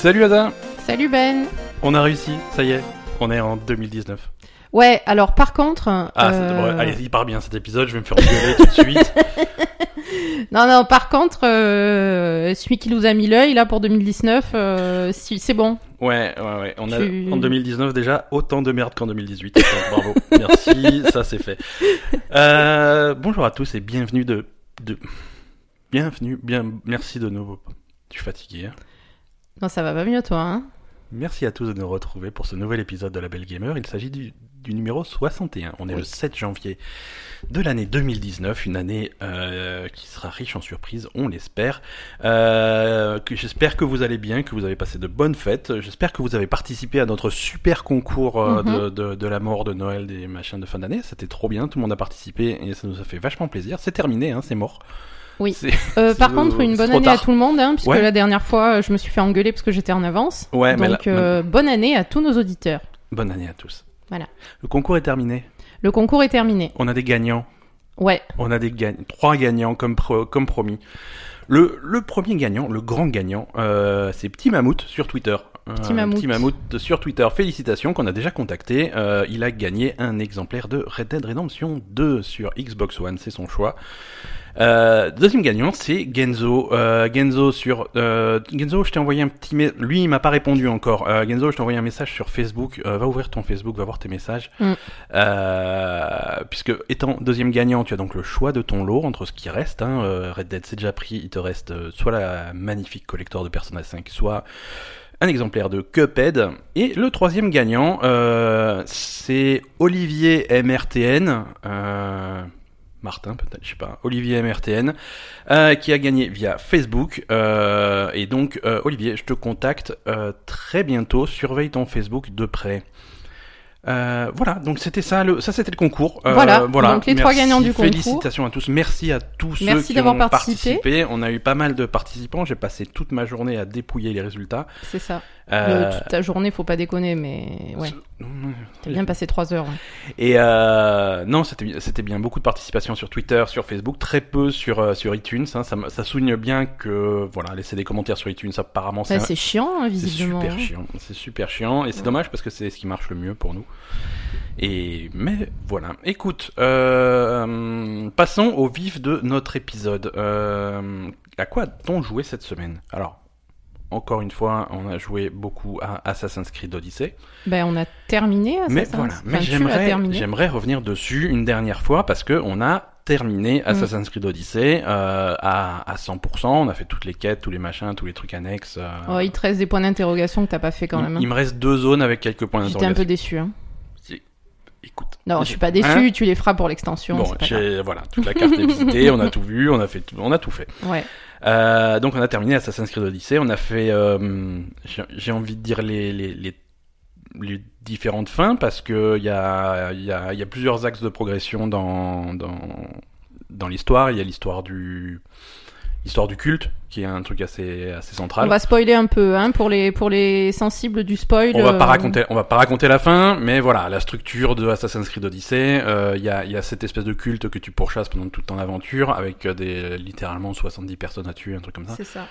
Salut Ada Salut Ben On a réussi, ça y est, on est en 2019. Ouais, alors par contre... Ah, euh, c'est- bon, allez, il part bien cet épisode, je vais me faire engueuler tout de suite. Non, non, par contre, euh, celui qui nous a mis l'œil, là, pour 2019, euh, si, c'est bon. Ouais, ouais, ouais, on a Tu- en 2019 déjà autant de merde qu'en 2018. Donc, Bravo, merci, ça c'est fait. Euh, bonjour à tous et bienvenue de... de... Bienvenue, bien, merci de nouveau. Je suis fatigué. hein? Non, ça va pas mieux, toi, hein Merci à tous de nous retrouver pour ce nouvel épisode de La Belle Gamer. Il s'agit du, du numéro 61. On est Oui. le 7 janvier de l'année 2019, une année euh, qui sera riche en surprises, on l'espère. Euh, J'espère que vous allez bien, que vous avez passé de bonnes fêtes. J'espère que vous avez participé à notre super concours euh, Mhm. de, de, de la mort, de Noël, des machins de fin d'année. C'était trop bien, tout le monde a participé et ça nous a fait vachement plaisir. C'est terminé, hein, c'est mort. Oui. Euh, Par contre, une bonne année à tout le monde, hein, puisque Ouais. la dernière fois, euh, je me suis fait engueuler parce que j'étais en avance. Ouais, mais Donc, là- euh, bonne année à tous nos auditeurs. bonne année à tous. Voilà. Le concours est terminé. Le concours est terminé. On a des gagnants. Ouais, On a des trois gagnants comme, pro- comme promis. Le, le premier gagnant, le grand gagnant, euh, c'est Petit Mammouth sur Twitter. Petit Mammouth. Petit Mammouth sur Twitter. Félicitations qu'on a déjà contacté. Euh, il a gagné un exemplaire de Red Dead Redemption 2 sur Xbox One, c'est son choix. Euh, deuxième gagnant, c'est Genzo. Euh, Genzo sur euh, Genzo, je t'ai envoyé un petit message. Lui, il m'a pas répondu encore. Euh, Genzo, je t'ai envoyé un message sur Facebook. Euh, va ouvrir ton Facebook, va voir tes messages. Mm. Euh, puisque étant deuxième gagnant, tu as donc le choix de ton lot entre ce qui reste. Hein. Red Dead, c'est déjà pris. Il te reste soit la magnifique collector de Persona 5, soit un exemplaire de Cuphead. Et le troisième gagnant, euh, c'est Olivier MRTN. Euh, Martin, peut-être, je sais pas, Olivier MRTN, euh, qui a gagné via Facebook. Euh, et donc, euh, Olivier, je te contacte très bientôt. Surveille ton Facebook de près. Euh, voilà, donc c'était ça, le, ça c'était le concours. Euh, Voilà, donc les trois gagnants du concours. Félicitations à tous, merci à tous ceux Merci qui ont participé. participé. On a eu pas mal de participants, j'ai passé toute ma journée à dépouiller les résultats. c'est ça. Euh, toute ta journée, faut pas déconner, mais ouais, t'as bien passé trois heures. ouais. Et non, c'était bien- c'était bien beaucoup de participation sur Twitter, sur Facebook, très peu sur sur iTunes. hein. ça, souligne bien que voilà, laisser des commentaires sur iTunes, ça, apparemment c'est un- c'est chiant, hein, c'est visiblement. super hein. chiant. C'est super chiant et c'est dommage parce que c'est ce qui marche le mieux pour nous. Et mais voilà. Écoute, euh, passons au vif de notre épisode. Euh, à quoi a-t-on joué cette semaine? Alors. Encore une fois, on a joué beaucoup à Assassin's Creed Odyssey. Ben, on a terminé. Mais Assassin's- voilà, mais enfin, tu l'as j'aimerais, j'aimerais revenir dessus une dernière fois parce que on a terminé Assassin's Creed Odyssey euh, à, à 100%. On a fait toutes les quêtes, tous les machins, tous les trucs annexes. euh, Oh, il te reste des points d'interrogation que t'as pas fait quand même. hein. il me reste deux zones avec quelques points J'étais un peu d'interrogation. déçu. Hein. Écoute. Non, je suis pas déçu. Hein tu les feras pour l'extension. Bon, c'est pas grave. j'ai, voilà, toute la carte est visitée, on a tout vu, on a fait, tout- on a tout fait. Ouais. Euh, donc on a terminé Assassin's Creed Odyssey. On a fait, euh, j'ai, j'ai envie de dire les, les, les, les différentes fins parce que il y a, y a, y a plusieurs axes de progression dans, dans, dans l'histoire. Il y a l'histoire du, l'histoire du culte qui est un truc assez, assez central. On va spoiler un peu, hein, pour les pour les sensibles du spoil. On va pas euh, raconter, on va pas raconter la fin, mais voilà, la structure de Assassin's Creed Odyssey, euh, il y, a, il y a cette espèce de culte que tu pourchasses pendant toute ton aventure, avec euh, des littéralement 70 personnes à tuer, un truc comme ça. C'est ça.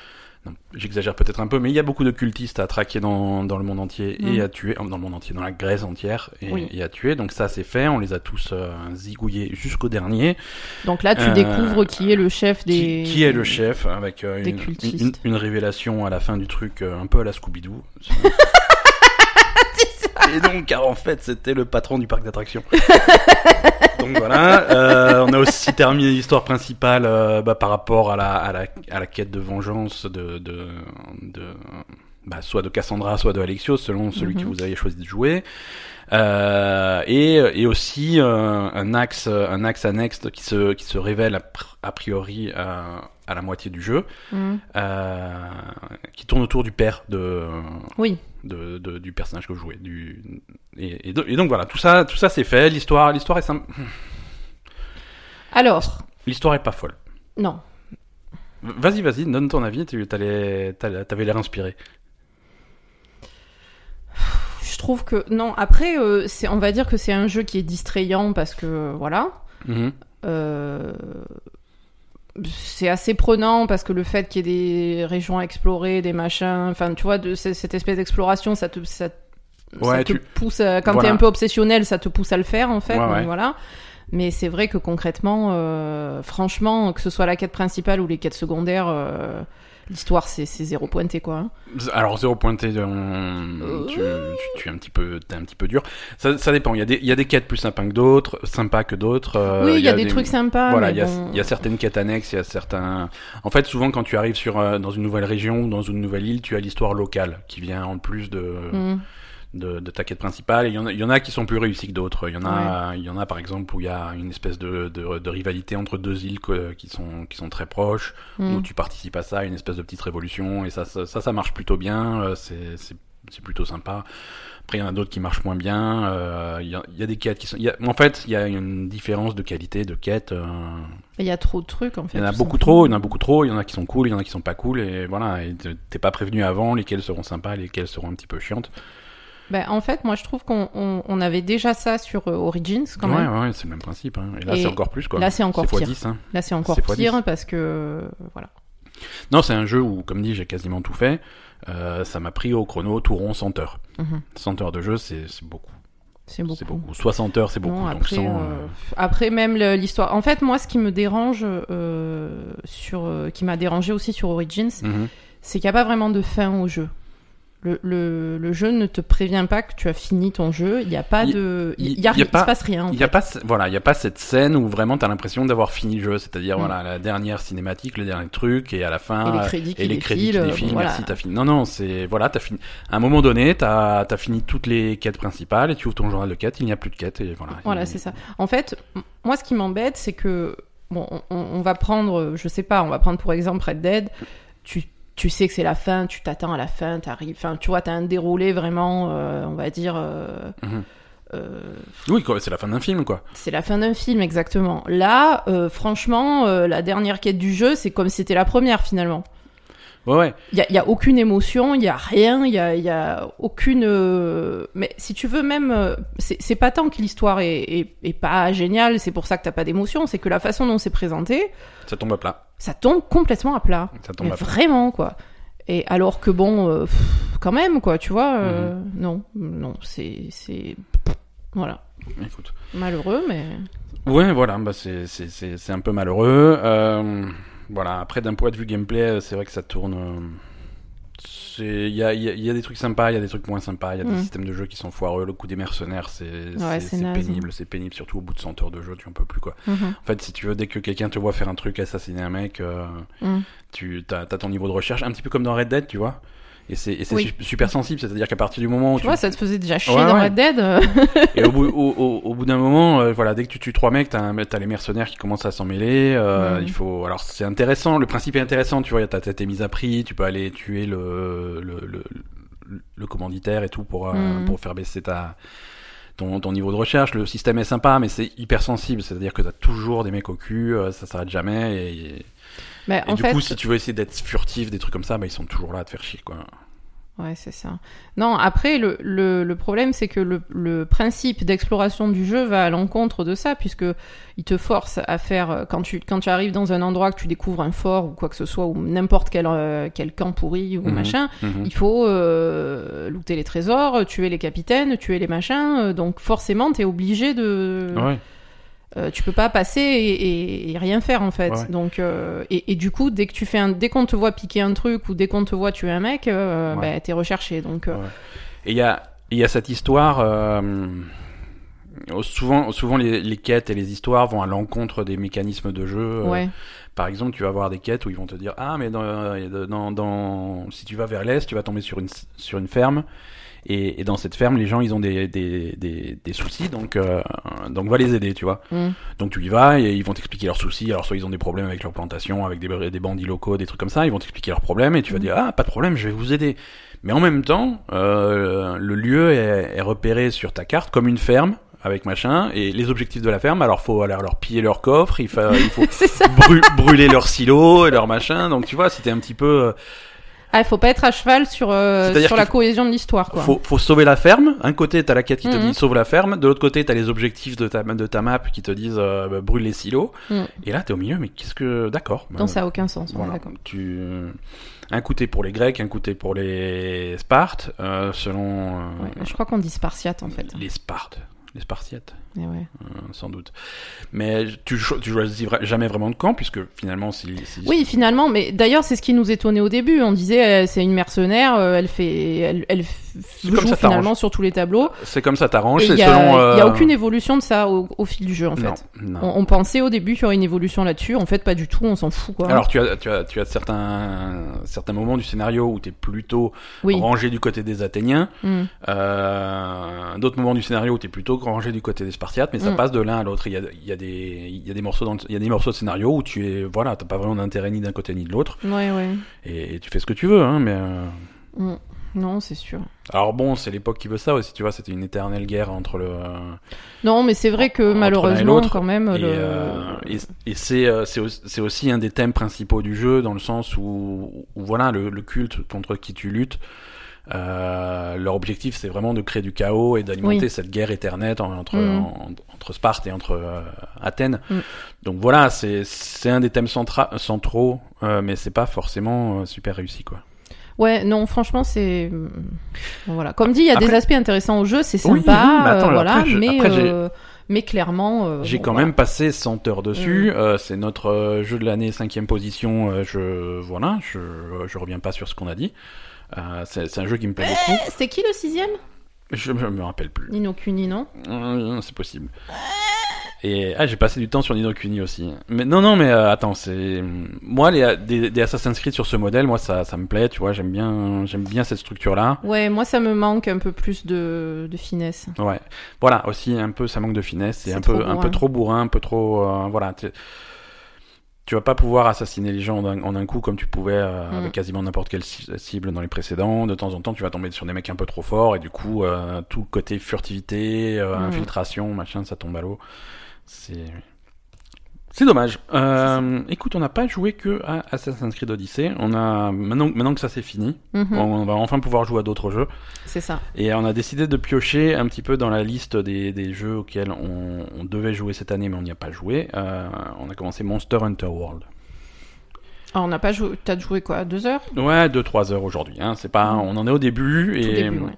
J'exagère peut-être un peu, mais il y a beaucoup de cultistes à traquer dans, dans le monde entier et Mm. à tuer, dans le monde entier, dans la Grèce entière et, Oui. et à tuer. Donc ça c'est fait, on les a tous euh, zigouillés jusqu'au dernier. Donc là, tu Euh, découvres qui est le chef des. Qui, qui est le chef avec euh, une, une, une révélation à la fin du truc un peu à la Scooby-Doo. Et donc, car en fait, c'était le patron du parc d'attractions. donc voilà, euh, on a aussi terminé l'histoire principale euh, bah, par rapport à la, à, la, à la quête de vengeance de, de, de bah, soit de Cassandra, soit de Alexios, selon celui que Mhm. vous avez choisi de jouer. Euh, et, et aussi euh, un axe un axe annexe qui se qui se révèle a, pr- a priori à la moitié du jeu Mhm. euh, qui tourne autour du père de Oui. De, de- du personnage que vous jouez du et, et do- et donc voilà tout ça tout ça c'est fait l'histoire l'histoire est simple Alors, l'histoire est pas folle non. vas-y vas-y donne ton avis t'avais l'air inspiré Je trouve que non. Après, euh, c'est, on va dire que c'est un jeu qui est distrayant parce que voilà. Mhm. Euh, c'est assez prenant parce que le fait qu'il y ait des régions à explorer, des machins, enfin tu vois, de cette espèce d'exploration, ça te, ça, Ouais, ça te tu- pousse, à- quand Voilà. t'es un peu obsessionnel, ça te pousse à le faire en fait. Ouais, donc ouais. voilà. Mais c'est vrai que concrètement, euh, franchement, que ce soit la quête principale ou les quêtes secondaires, euh, l'histoire c'est zéro pointé quoi. hein. Alors zéro pointé, on- tu, tu, tu es un petit peu, t'es un petit peu dur. Ça, ça dépend. Il y a des, il y a des quêtes plus sympas que d'autres, sympas que d'autres. euh, oui, il y, a des, trucs sympas. Voilà, il y, a, bon. il y a certaines quêtes annexes, il y a certains. En fait, souvent quand tu arrives sur euh, dans une nouvelle région ou dans une nouvelle île, tu as l'histoire locale qui vient en plus de Mm. De, de ta quête principale. Et il y en a, il y en a qui sont plus réussis que d'autres. Il y en a, il y en a par exemple où il y a une espèce de, de, de rivalité entre deux îles que- qui sont qui sont très proches, Mm. où tu participes à ça, une espèce de petite révolution. Et ça, ça, ça, ça marche plutôt bien. euh, C'est plutôt sympa. Après, il y en a d'autres qui marchent moins bien. euh, Il y, a, il y a des quêtes qui sont. il y a- en fait, il y a une différence de qualité de quêtes. euh, Il y a trop de trucs en fait. il y en a beaucoup trop, il y en a beaucoup trop, il y en a qui sont cool, il y en a qui sont pas cool, et voilà, t'es pas prévenu avant lesquelles seront sympas, lesquelles seront un petit peu chiantes. Ben, en fait, moi je trouve qu'on on, on avait déjà ça sur euh, Origins quand ouais, même. ouais, ouais, c'est le même principe. Hein. Et là, c'est encore plus, quoi. là, c'est encore pire. 10, hein. Là c'est encore pire 10. parce que euh, voilà. Non, c'est un jeu où, comme dit, j'ai quasiment tout fait. Euh, ça m'a pris au chrono tout rond 100 heures. Mhm. 100 heures de jeu, c'est beaucoup. C'est beaucoup. Beaucoup. 60 heures, c'est beaucoup. Non, après, 100, euh, après même l'histoire. En fait, moi, ce qui me dérange sur, qui m'a dérangé aussi sur Origins, mhm. c'est qu'il n'y a pas vraiment de fin au jeu. Le, le, le jeu ne te prévient pas que tu as fini ton jeu. Il n'y a pas de, il, y a, il y a il pas- se passe rien. en Il y fait. a pas, voilà, il y a pas cette scène où vraiment t'as l'impression d'avoir fini le jeu, c'est-à-dire Mm. voilà la dernière cinématique, le dernier truc, et à la fin Et les crédits qui et les défilent, crédits qui euh, défilent, voilà. merci, t'as fini. Non, non, c'est voilà, t'as fini. À un moment donné, t'as as fini toutes les quêtes principales et tu ouvres ton journal de quêtes, il n'y a plus de quêtes et voilà. Voilà, Il- c'est ça. En fait, moi, ce qui m'embête, c'est que, bon, on, on va prendre, je sais pas, on va prendre pour exemple Red Dead. Tu, tu sais que c'est la fin, tu t'attends à la fin, t'arrives, enfin, tu vois, t'as un déroulé vraiment, euh, on va dire, euh, Mhm. euh, Oui, quoi, c'est la fin d'un film, quoi. c'est la fin d'un film, exactement. Là, euh, franchement, euh, la dernière quête du jeu, c'est comme si c'était la première, finalement. Ouais, ouais. Il y a, aucune émotion, il y a rien, il y a, y a aucune. euh, Mais si tu veux même, euh, c'est pas tant que l'histoire est, est, est pas géniale, c'est pour ça que t'as pas d'émotion, c'est que la façon dont c'est présenté, Ça tombe à plat. ça tombe complètement à plat. Ça tombe à plat. vraiment quoi. Et alors que bon, euh, pff, quand même quoi, tu vois, Mhm. non, non, c'est voilà Écoute. malheureux, mais Ouais, voilà, bah c'est un peu malheureux. Euh, voilà, après d'un point de vue gameplay, euh, c'est vrai que ça tourne. euh, c'est il y a, il y, a, il y a des trucs sympas, il y a des trucs moins sympas, il y a des Mm. systèmes de jeu qui sont foireux. Le coup des mercenaires, c'est Ouais, pénible, c'est pénible, surtout au bout de 100 heures de jeu, tu en peux plus quoi. Mhm. En fait, si tu veux, dès que quelqu'un te voit faire un truc, assassiner un mec, euh, Mm. tu as, ton niveau de recherche, un petit peu comme dans Red Dead, tu vois. Et c'est Oui. su- super sensible, c'est-à-dire qu'à partir du moment où tu tu, vois, ça te faisait déjà chier Ouais, dans ouais. Red Dead. euh, et au bout, au, au- au bout d'un moment, euh, voilà, dès que tu tues trois mecs, t'as t'as les mercenaires qui commencent à s'en mêler. euh. Il faut, alors c'est intéressant, le principe est intéressant, tu vois, t'as tes mises à prix, tu peux aller tuer le le, le, le- commanditaire et tout pour euh, Mhm. pour faire baisser ta ton, ton niveau de recherche. Le système est sympa, mais c'est hyper sensible, c'est-à-dire que t'as toujours des mecs au cul, ça s'arrête jamais. Et, et- Mais et en du fait, coup, si tu veux essayer d'être furtif, des trucs comme ça, bah ils sont toujours là à te faire chier, quoi. Ouais, c'est ça. Non, après, le, le, le problème, c'est que le, le principe d'exploration du jeu va à l'encontre de ça, puisque il te force à faire, euh, quand tu, quand tu arrives dans un endroit, que tu découvres un fort ou quoi que ce soit, ou n'importe quel, euh, quel camp pourri ou Mhm. machin, Mhm. il faut euh, looter les trésors, tuer les capitaines, tuer les machins, euh, donc forcément, t'es obligé de... Ouais. Euh, tu peux pas passer et, et- et rien faire en fait. Ouais. Donc euh, et, et du coup dès que tu fais un, dès qu'on te voit piquer un truc ou dès qu'on te voit tuer un mec, euh, Ouais. bah, t'es recherché. Donc euh, Ouais. Et il y a, il y a cette histoire. souvent, souvent les, les quêtes et les histoires vont à l'encontre des mécanismes de jeu. Par exemple, tu vas avoir des quêtes où ils vont te dire ah mais dans, dans, dans si tu vas vers l'est, tu vas tomber sur une sur une ferme. Et, et dans cette ferme, les gens, ils ont des, des, des, des soucis, donc, euh, donc va les aider, tu vois. Mm. Donc tu y vas et ils vont t'expliquer leurs soucis. Alors soit ils ont des problèmes avec leur plantation, avec des, des bandits locaux, des trucs comme ça. Ils vont t'expliquer leurs problèmes et tu vas Mm. dire ah pas de problème, je vais vous aider. Mais en même temps, euh, le lieu est, est repéré sur ta carte comme une ferme avec machin et les objectifs de la ferme. Alors faut aller leur piller leur coffre, il faut, il faut brûler leurs silos et leurs machins. Donc tu vois, c'était un petit peu. Euh, Ah, il faut pas être à cheval sur, euh, sur la cohésion de l'histoire, quoi. Faut, faut sauver la ferme. Un côté, t'as la quête qui te Mhm. dit sauve la ferme. De l'autre côté, t'as les objectifs de ta, de ta map qui te disent euh, bah, brûle les silos. Mhm. Et là, t'es au milieu, mais qu'est-ce que. D'accord. Donc bah, ça a aucun sens, Voilà. Tu... Un côté pour les Grecs, un côté pour les Spartes, euh, selon euh, Ouais, je crois qu'on dit spartiate, en fait. les Spartes. Les Spartiates, ouais. euh, sans doute. Mais tu, tu choisis jamais vraiment de camp, puisque finalement, si. si- Oui, finalement, mais d'ailleurs, c'est ce qui nous étonnait au début. On disait, euh, c'est une mercenaire, euh, elle fait, elle, elle f- C'est comme joue ça finalement t'arrange. sur tous les tableaux. C'est comme ça c'est il y, a- selon. il y a euh, aucune évolution de ça au, au fil du jeu, en non, fait. non. On, on pensait au début qu'il y aurait une évolution là-dessus. En fait, pas du tout. On s'en fout, quoi. Alors tu as, tu as, tu as certains, certains moments du scénario où tu es plutôt oui. rangé du côté des Athéniens, Mm. euh, d'autres moments du scénario où tu es plutôt rangé du côté des Spartiates, mais ça Mm. passe de l'un à l'autre. Il y a, il y, a des, il y, a des morceaux dans le- il y a des morceaux de scénario où tu es, voilà, t'as pas vraiment d'intérêt ni d'un côté ni de l'autre, Ouais, ouais. et, tu fais ce que tu veux, hein, mais... euh, Mm. Non, c'est sûr. Alors bon, c'est l'époque qui veut ça aussi, tu vois, c'était une éternelle guerre entre le... Non, mais c'est vrai que malheureusement, quand même, Et, le... euh, et, et c'est euh, c'est aussi, un des thèmes principaux du jeu, dans le sens où, où voilà, le, le culte contre qui tu luttes, euh, leur objectif c'est vraiment de créer du chaos et d'alimenter Oui. cette guerre éternelle en- entre, Mhm. en- entre Sparte et entre euh, Athènes. Mm. Donc voilà, c'est c'est un des thèmes centra- centraux, mais c'est pas forcément super réussi quoi. Ouais, non, franchement, c'est voilà. Comme dit, il y a des aspects intéressants au jeu, c'est sympa, oui, mais attends, euh, voilà, après, je- mais après, euh, mais clairement, euh, J'ai bon, quand voilà. même passé 100 heures dessus. Euh, c'est notre euh, jeu de l'année, cinquième position. Je voilà, je je reviens pas sur ce qu'on a dit. C'est c'est un jeu qui me plaît beaucoup. Eh, C'était qui le sixième? Je, je me rappelle plus. Nino Kuni, non c'est possible. Et ah, j'ai passé du temps sur Nino Kuni aussi. Mais non, non, mais euh, attends, c'est moi les des, des Assassin's Creed sur ce modèle, moi ça ça me plaît. Tu vois, j'aime bien j'aime bien cette structure là. Ouais, moi ça me manque un peu plus de, de finesse. Ouais. Voilà, aussi un peu ça manque de finesse, c'est un peu un peu trop bourrin, un peu trop euh, voilà. tu- vas pas pouvoir assassiner les gens en un, en un coup comme tu pouvais euh, Mm. avec quasiment n'importe quelle ci- cible dans les précédents. De temps en temps, tu vas tomber sur des mecs un peu trop forts et du coup, euh, tout le côté furtivité, euh, Mm. infiltration, machin, ça tombe à l'eau. C'est c'est dommage. Euh, écoute, on n'a pas joué que à Assassin's Creed Odyssey. On a maintenant maintenant que ça c'est fini, Mhm, on va enfin pouvoir jouer à d'autres jeux. C'est ça. Et on a décidé de piocher un petit peu dans la liste des, des jeux auxquels on, on devait jouer cette année, mais on n'y a pas joué. Euh, on a commencé Monster Hunter World. Alors, on n'a pas joué. T'as joué quoi Deux heures? Ouais, 2-3 heures aujourd'hui. Hein. C'est pas, on en est au début et début, ouais.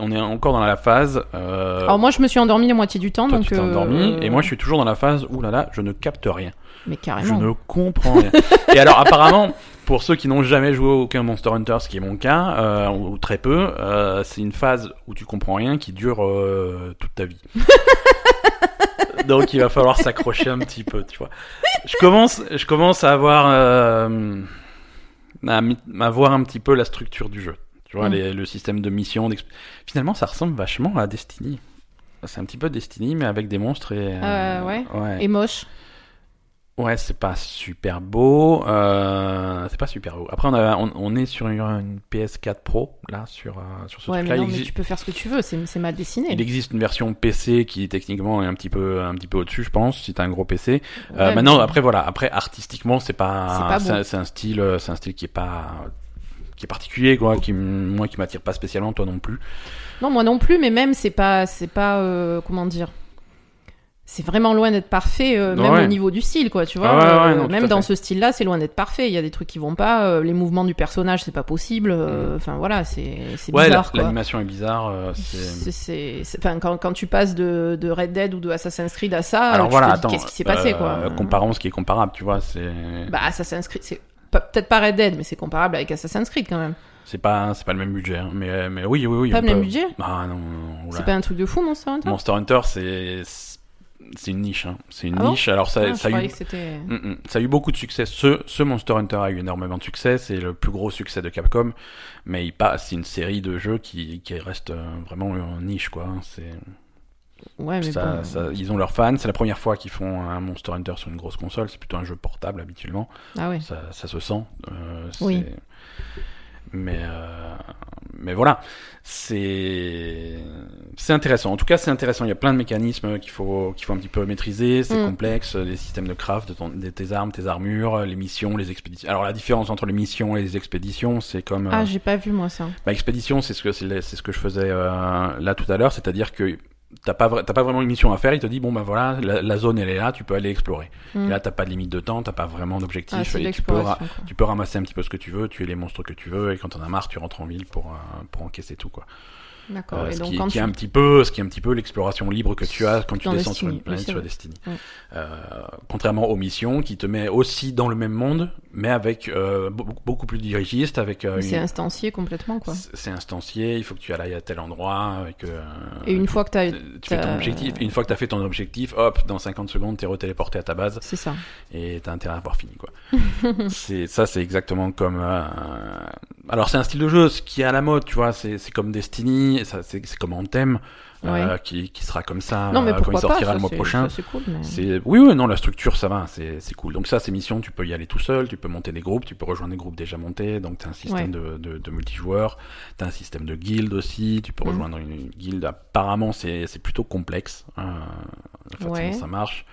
On est encore dans la phase. Euh, Alors moi je me suis endormi la moitié du temps, toi, donc. tu t'es euh, endormi et moi je suis toujours dans la phase où là là, je ne capte rien. Mais Je carrément. ne comprends rien. et alors apparemment, pour ceux qui n'ont jamais joué aucun Monster Hunter, ce qui est mon cas, euh, ou, très peu, euh, c'est une phase où tu comprends rien qui dure euh, toute ta vie. Donc il va falloir s'accrocher un petit peu, tu vois. Je commence, je commence à avoir, euh, à, à voir un petit peu la structure du jeu. Tu vois, Mm. les- le système de mission. Finalement, ça ressemble vachement à Destiny. C'est un petit peu Destiny, mais avec des monstres et. Euh, ouais. ouais. Et moche. Ouais, c'est pas super beau. Euh, c'est pas super beau. Après, on, a, on, on est sur une, une PS4 Pro, là, sur, euh, sur ce Ouais, truc-là. mais non, tu peux faire ce que tu veux. C'est mal dessiné. il existe une version PC qui, techniquement, est un petit peu, un petit peu au-dessus, je pense, si t'as un gros PC. Euh, Ouais, maintenant, mais- après, voilà. Après, artistiquement, c'est pas, c'est un- style, euh, c'est un style qui est pas, qui est particulier, quoi, qui, moi, qui m'attire pas spécialement, toi non plus. Non, moi non plus, mais même c'est pas, c'est pas, euh, comment dire. C'est vraiment loin d'être parfait, euh, même Ouais. au niveau du style, quoi, tu vois. Ah ouais, ouais, euh, non, même dans fait. ce style-là, c'est loin d'être parfait. Il y a des trucs qui vont pas. euh, les mouvements du personnage, c'est pas possible. euh, Enfin, voilà, c'est Mm. Bizarre, l'animation est bizarre. c'est... Enfin, quand, quand tu passes de, de Red Dead ou de Assassin's Creed à ça, Alors tu voilà, qu'est-ce qui s'est passé, quoi. Comparons ce qui est comparable, tu vois, c'est. Bah, Assassin's Creed, c'est peut-être pas Red Dead, mais c'est comparable avec Assassin's Creed quand même. C'est pas, c'est pas le même budget, hein. mais, mais oui, oui, oui. Pas le même peut- budget Ah non, non, non, oula. C'est pas un truc de fou, Monster Hunter Monster Hunter, c'est, c'est une niche, hein. C'est une Ah bon niche. Alors ça, Ah, ça a eu. Mm, mm. ça a eu beaucoup de succès. Ce, ce Monster Hunter a eu énormément de succès. C'est le plus gros succès de Capcom, mais il passe. C'est une série de jeux qui, qui reste euh, vraiment en niche, quoi. C'est, Ouais, mais ça, bon. ça- ils ont leurs fans. C'est la première fois qu'ils font un Monster Hunter sur une grosse console. C'est plutôt un jeu portable habituellement. Ah ouais. ça, ça se sent. euh, Oui. Mais, euh, mais voilà, c'est intéressant. En tout cas, c'est intéressant. Il y a plein de mécanismes qu'il faut qu'il faut un petit peu maîtriser. C'est Mm. complexe. Les systèmes de craft, de, ton- de tes armes, tes armures, les missions, les expéditions. Alors la différence entre les missions et les expéditions, c'est comme Ah, euh, j'ai pas vu moi ça. bah, expédition, c'est ce que c'est ce que je faisais euh, là tout à l'heure, c'est-à-dire que t'as pas t'as pas vraiment une mission à faire. Il te dit bon ben voilà, la, la zone elle est là, tu peux aller explorer. Et là t'as pas de limite de temps, t'as pas vraiment d'objectif. Ah, et tu peux tu peux ramasser un petit peu ce que tu veux, tuer les monstres que tu veux, et quand t'en as marre, tu rentres en ville pour euh, pour encaisser tout quoi. D'accord. Euh, et donc qui, quand qui tu... est un petit peu, ce qui est un petit peu l'exploration libre que tu as quand tu Dans descends sur une planète oui, sur. Destiny. Ouais. Euh, contrairement aux missions qui te met aussi dans le même monde, mais avec euh, be- beaucoup plus dirigiste, avec C'est instancié complètement quoi. c'est instancié, il faut que tu ailles à tel endroit, et que Et une fois que tu fais ton objectif. Une fois que t'as fait ton objectif, hop, dans 50 secondes, t'es retéléporté à ta base c'est ça. et t'as intérêt à avoir fini quoi. c'est ça, c'est exactement comme. Alors c'est un style de jeu ce qui est à la mode, tu vois. C'est comme Destiny, c'est comme Anthem, euh, Ouais. qui qui sera comme ça non mais euh, quand il sortira pas le mois prochain. ça, C'est cool. Mais... Oui oui non la structure ça va c'est cool donc ça ces missions tu peux y aller tout seul tu peux monter des groupes tu peux rejoindre des groupes déjà montés donc t'as un système de, de, de multijoueur t'as un système de guild aussi tu peux Mhm. rejoindre une, une guilde apparemment c'est plutôt complexe façon Ouais. dont ça marche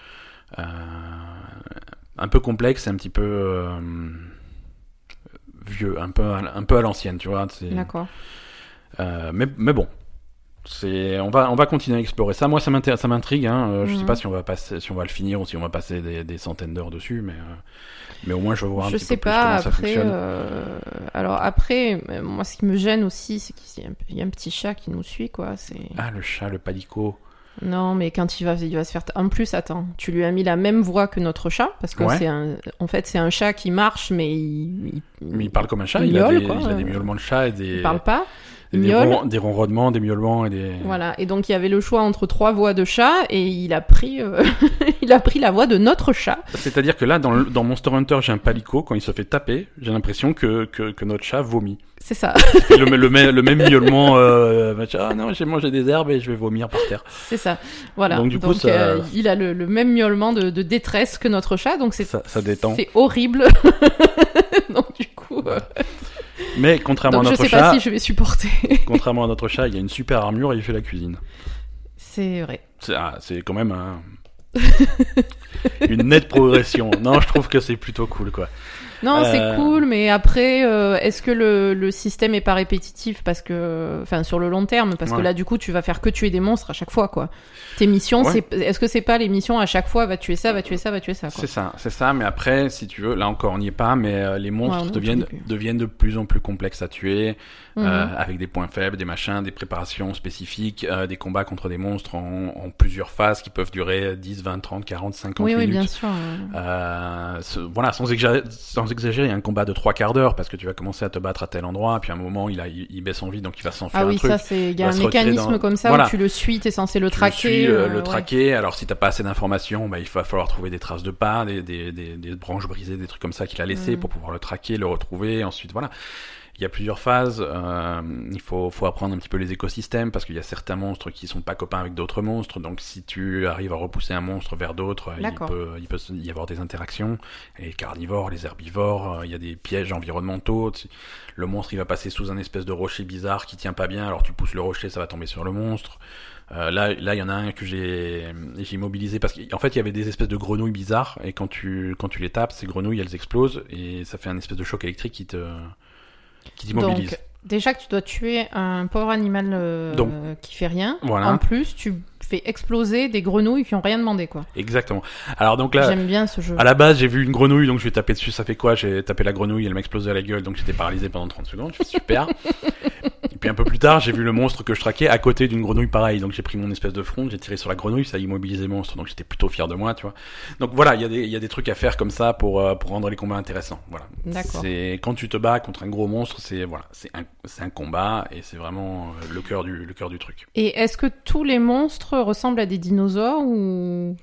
Euh, un peu complexe et un petit peu euh, vieux un peu à- un peu à l'ancienne tu vois D'accord. Euh, mais, mais bon, c'est on va on va continuer à explorer ça. Moi, ça m'intéresse, ça m'intrigue. Hein. Euh, Je sais Mhm. pas si on va passer, si on va le finir ou si on va passer des, des centaines d'heures dessus, mais euh, mais au moins je veux voir un Je petit sais peu plus pas, comment ça après. fonctionne. euh, Alors après, moi ce qui me gêne aussi, c'est qu'il y a un- petit chat qui nous suit, quoi. C'est... Ah le chat, le palico. Non, mais quand il va, il va se faire. En plus, attends, tu lui as mis la même voix que notre chat, parce que Ouais. c'est un. En fait, c'est un chat qui marche, mais il. il... Mais il parle comme un chat. Il Il, a des, quoi. il a des miaulements de chat et des il parle pas. Des, ron- des ronronnements, des miaulements et des. Voilà. Et donc il y avait le choix entre trois voix de chat, et il a pris, euh, il a pris la voix de notre chat. C'est-à-dire que là, dans, le- dans Monster Hunter, j'ai un palico. Quand il se fait taper, j'ai l'impression que, que que notre chat vomit. C'est ça. Le, le, même- le même miaulement. Euh, ah non, j'ai mangé des herbes et je vais vomir par terre. C'est ça. Voilà. Donc, du coup, ça- euh, il a le, le même miaulement de, de détresse que notre chat, donc c'est Ça, ça détend. c'est horrible. donc du coup. euh, Mais contrairement Donc à je notre sais chat, pas si je vais supporter. Contrairement à notre chat, il y a une super armure et il fait la cuisine. C'est vrai. C'est ah, quand même un- une nette progression. Non, je trouve que c'est plutôt cool, quoi. Non, Euh, c'est cool, mais après, euh, est-ce que le, le système est pas répétitif parce que, enfin, sur le long terme, parce que là, du coup, tu vas faire que tuer des monstres à chaque fois, quoi. Tes missions, Ouais. c'est, est-ce que c'est pas les missions à chaque fois, va tuer ça, va tuer ça, va tuer ça, quoi? C'est ça, c'est ça. Mais après, si tu veux, là encore, on n'y est pas. Mais euh, les monstres deviennent deviennent de plus en plus complexes à tuer, Mhm. euh, avec des points faibles, des machins, des préparations spécifiques, euh, des combats contre des monstres en, en plusieurs phases qui peuvent durer 10, 20, 30, 40, 50 oui, oui, minutes. bien sûr. Euh, ce- voilà, sans exagérer, sans exagérer, y a un combat de trois quarts d'heure parce que tu vas commencer à te battre à tel endroit, puis à un moment il, a, il, il baisse en vie, donc il va s'en faire Ah un oui, ça, c'est, il y a va un mécanisme dans- comme ça Voilà. où tu le suis, t'es censé le Tu traquer. suis, euh, euh, le ouais. traquer. Alors si t'as pas assez d'informations, bah, il va falloir trouver des traces de pas, des, des, des, des branches brisées, des trucs comme ça qu'il a laissé Mm. pour pouvoir le traquer, le retrouver. Ensuite, voilà. Il y a plusieurs phases. euh, il faut, faut apprendre un petit peu les écosystèmes parce qu'il y a certains monstres qui sont pas copains avec d'autres monstres. Donc si tu arrives à repousser un monstre vers d'autres, il peut, il peut y avoir des interactions. Les carnivores, les herbivores, euh, il y a des pièges environnementaux. Le monstre il va passer sous un espèce de rocher bizarre qui tient pas bien. Alors tu pousses le rocher, ça va tomber sur le monstre. Euh, là, là, il y en a un que j'ai j'ai immobilisé parce qu'en fait, il y avait des espèces de grenouilles bizarres et quand tu quand tu les tapes, ces grenouilles, elles explosent et ça fait un espèce de choc électrique qui te qui t'immobilise. Donc, déjà que tu dois tuer un pauvre animal euh, Donc, qui fait rien. voilà. En plus, tu fais exploser des grenouilles qui ont rien demandé, quoi. Exactement. Alors donc là, J'aime bien ce jeu. à la base, j'ai vu une grenouille, donc je vais taper dessus. Ça fait quoi? J'ai tapé la grenouille, elle m'a explosé à la gueule, donc j'étais paralysé pendant 30 secondes. Je fais super. et puis un peu plus tard, j'ai vu le monstre que je traquais à côté d'une grenouille pareille. Donc j'ai pris mon espèce de front, j'ai tiré sur la grenouille, ça a immobilisé le monstre. Donc j'étais plutôt fier de moi, tu vois. Donc voilà, il y a des y a des trucs à faire comme ça pour euh, pour rendre les combats intéressants. Voilà. D'accord. C'est quand tu te bats contre un gros monstre, c'est voilà, c'est un un combat et c'est vraiment euh, le cœur du le cœur du truc. Et est-ce que tous les monstres ressemblent à des dinosaures ou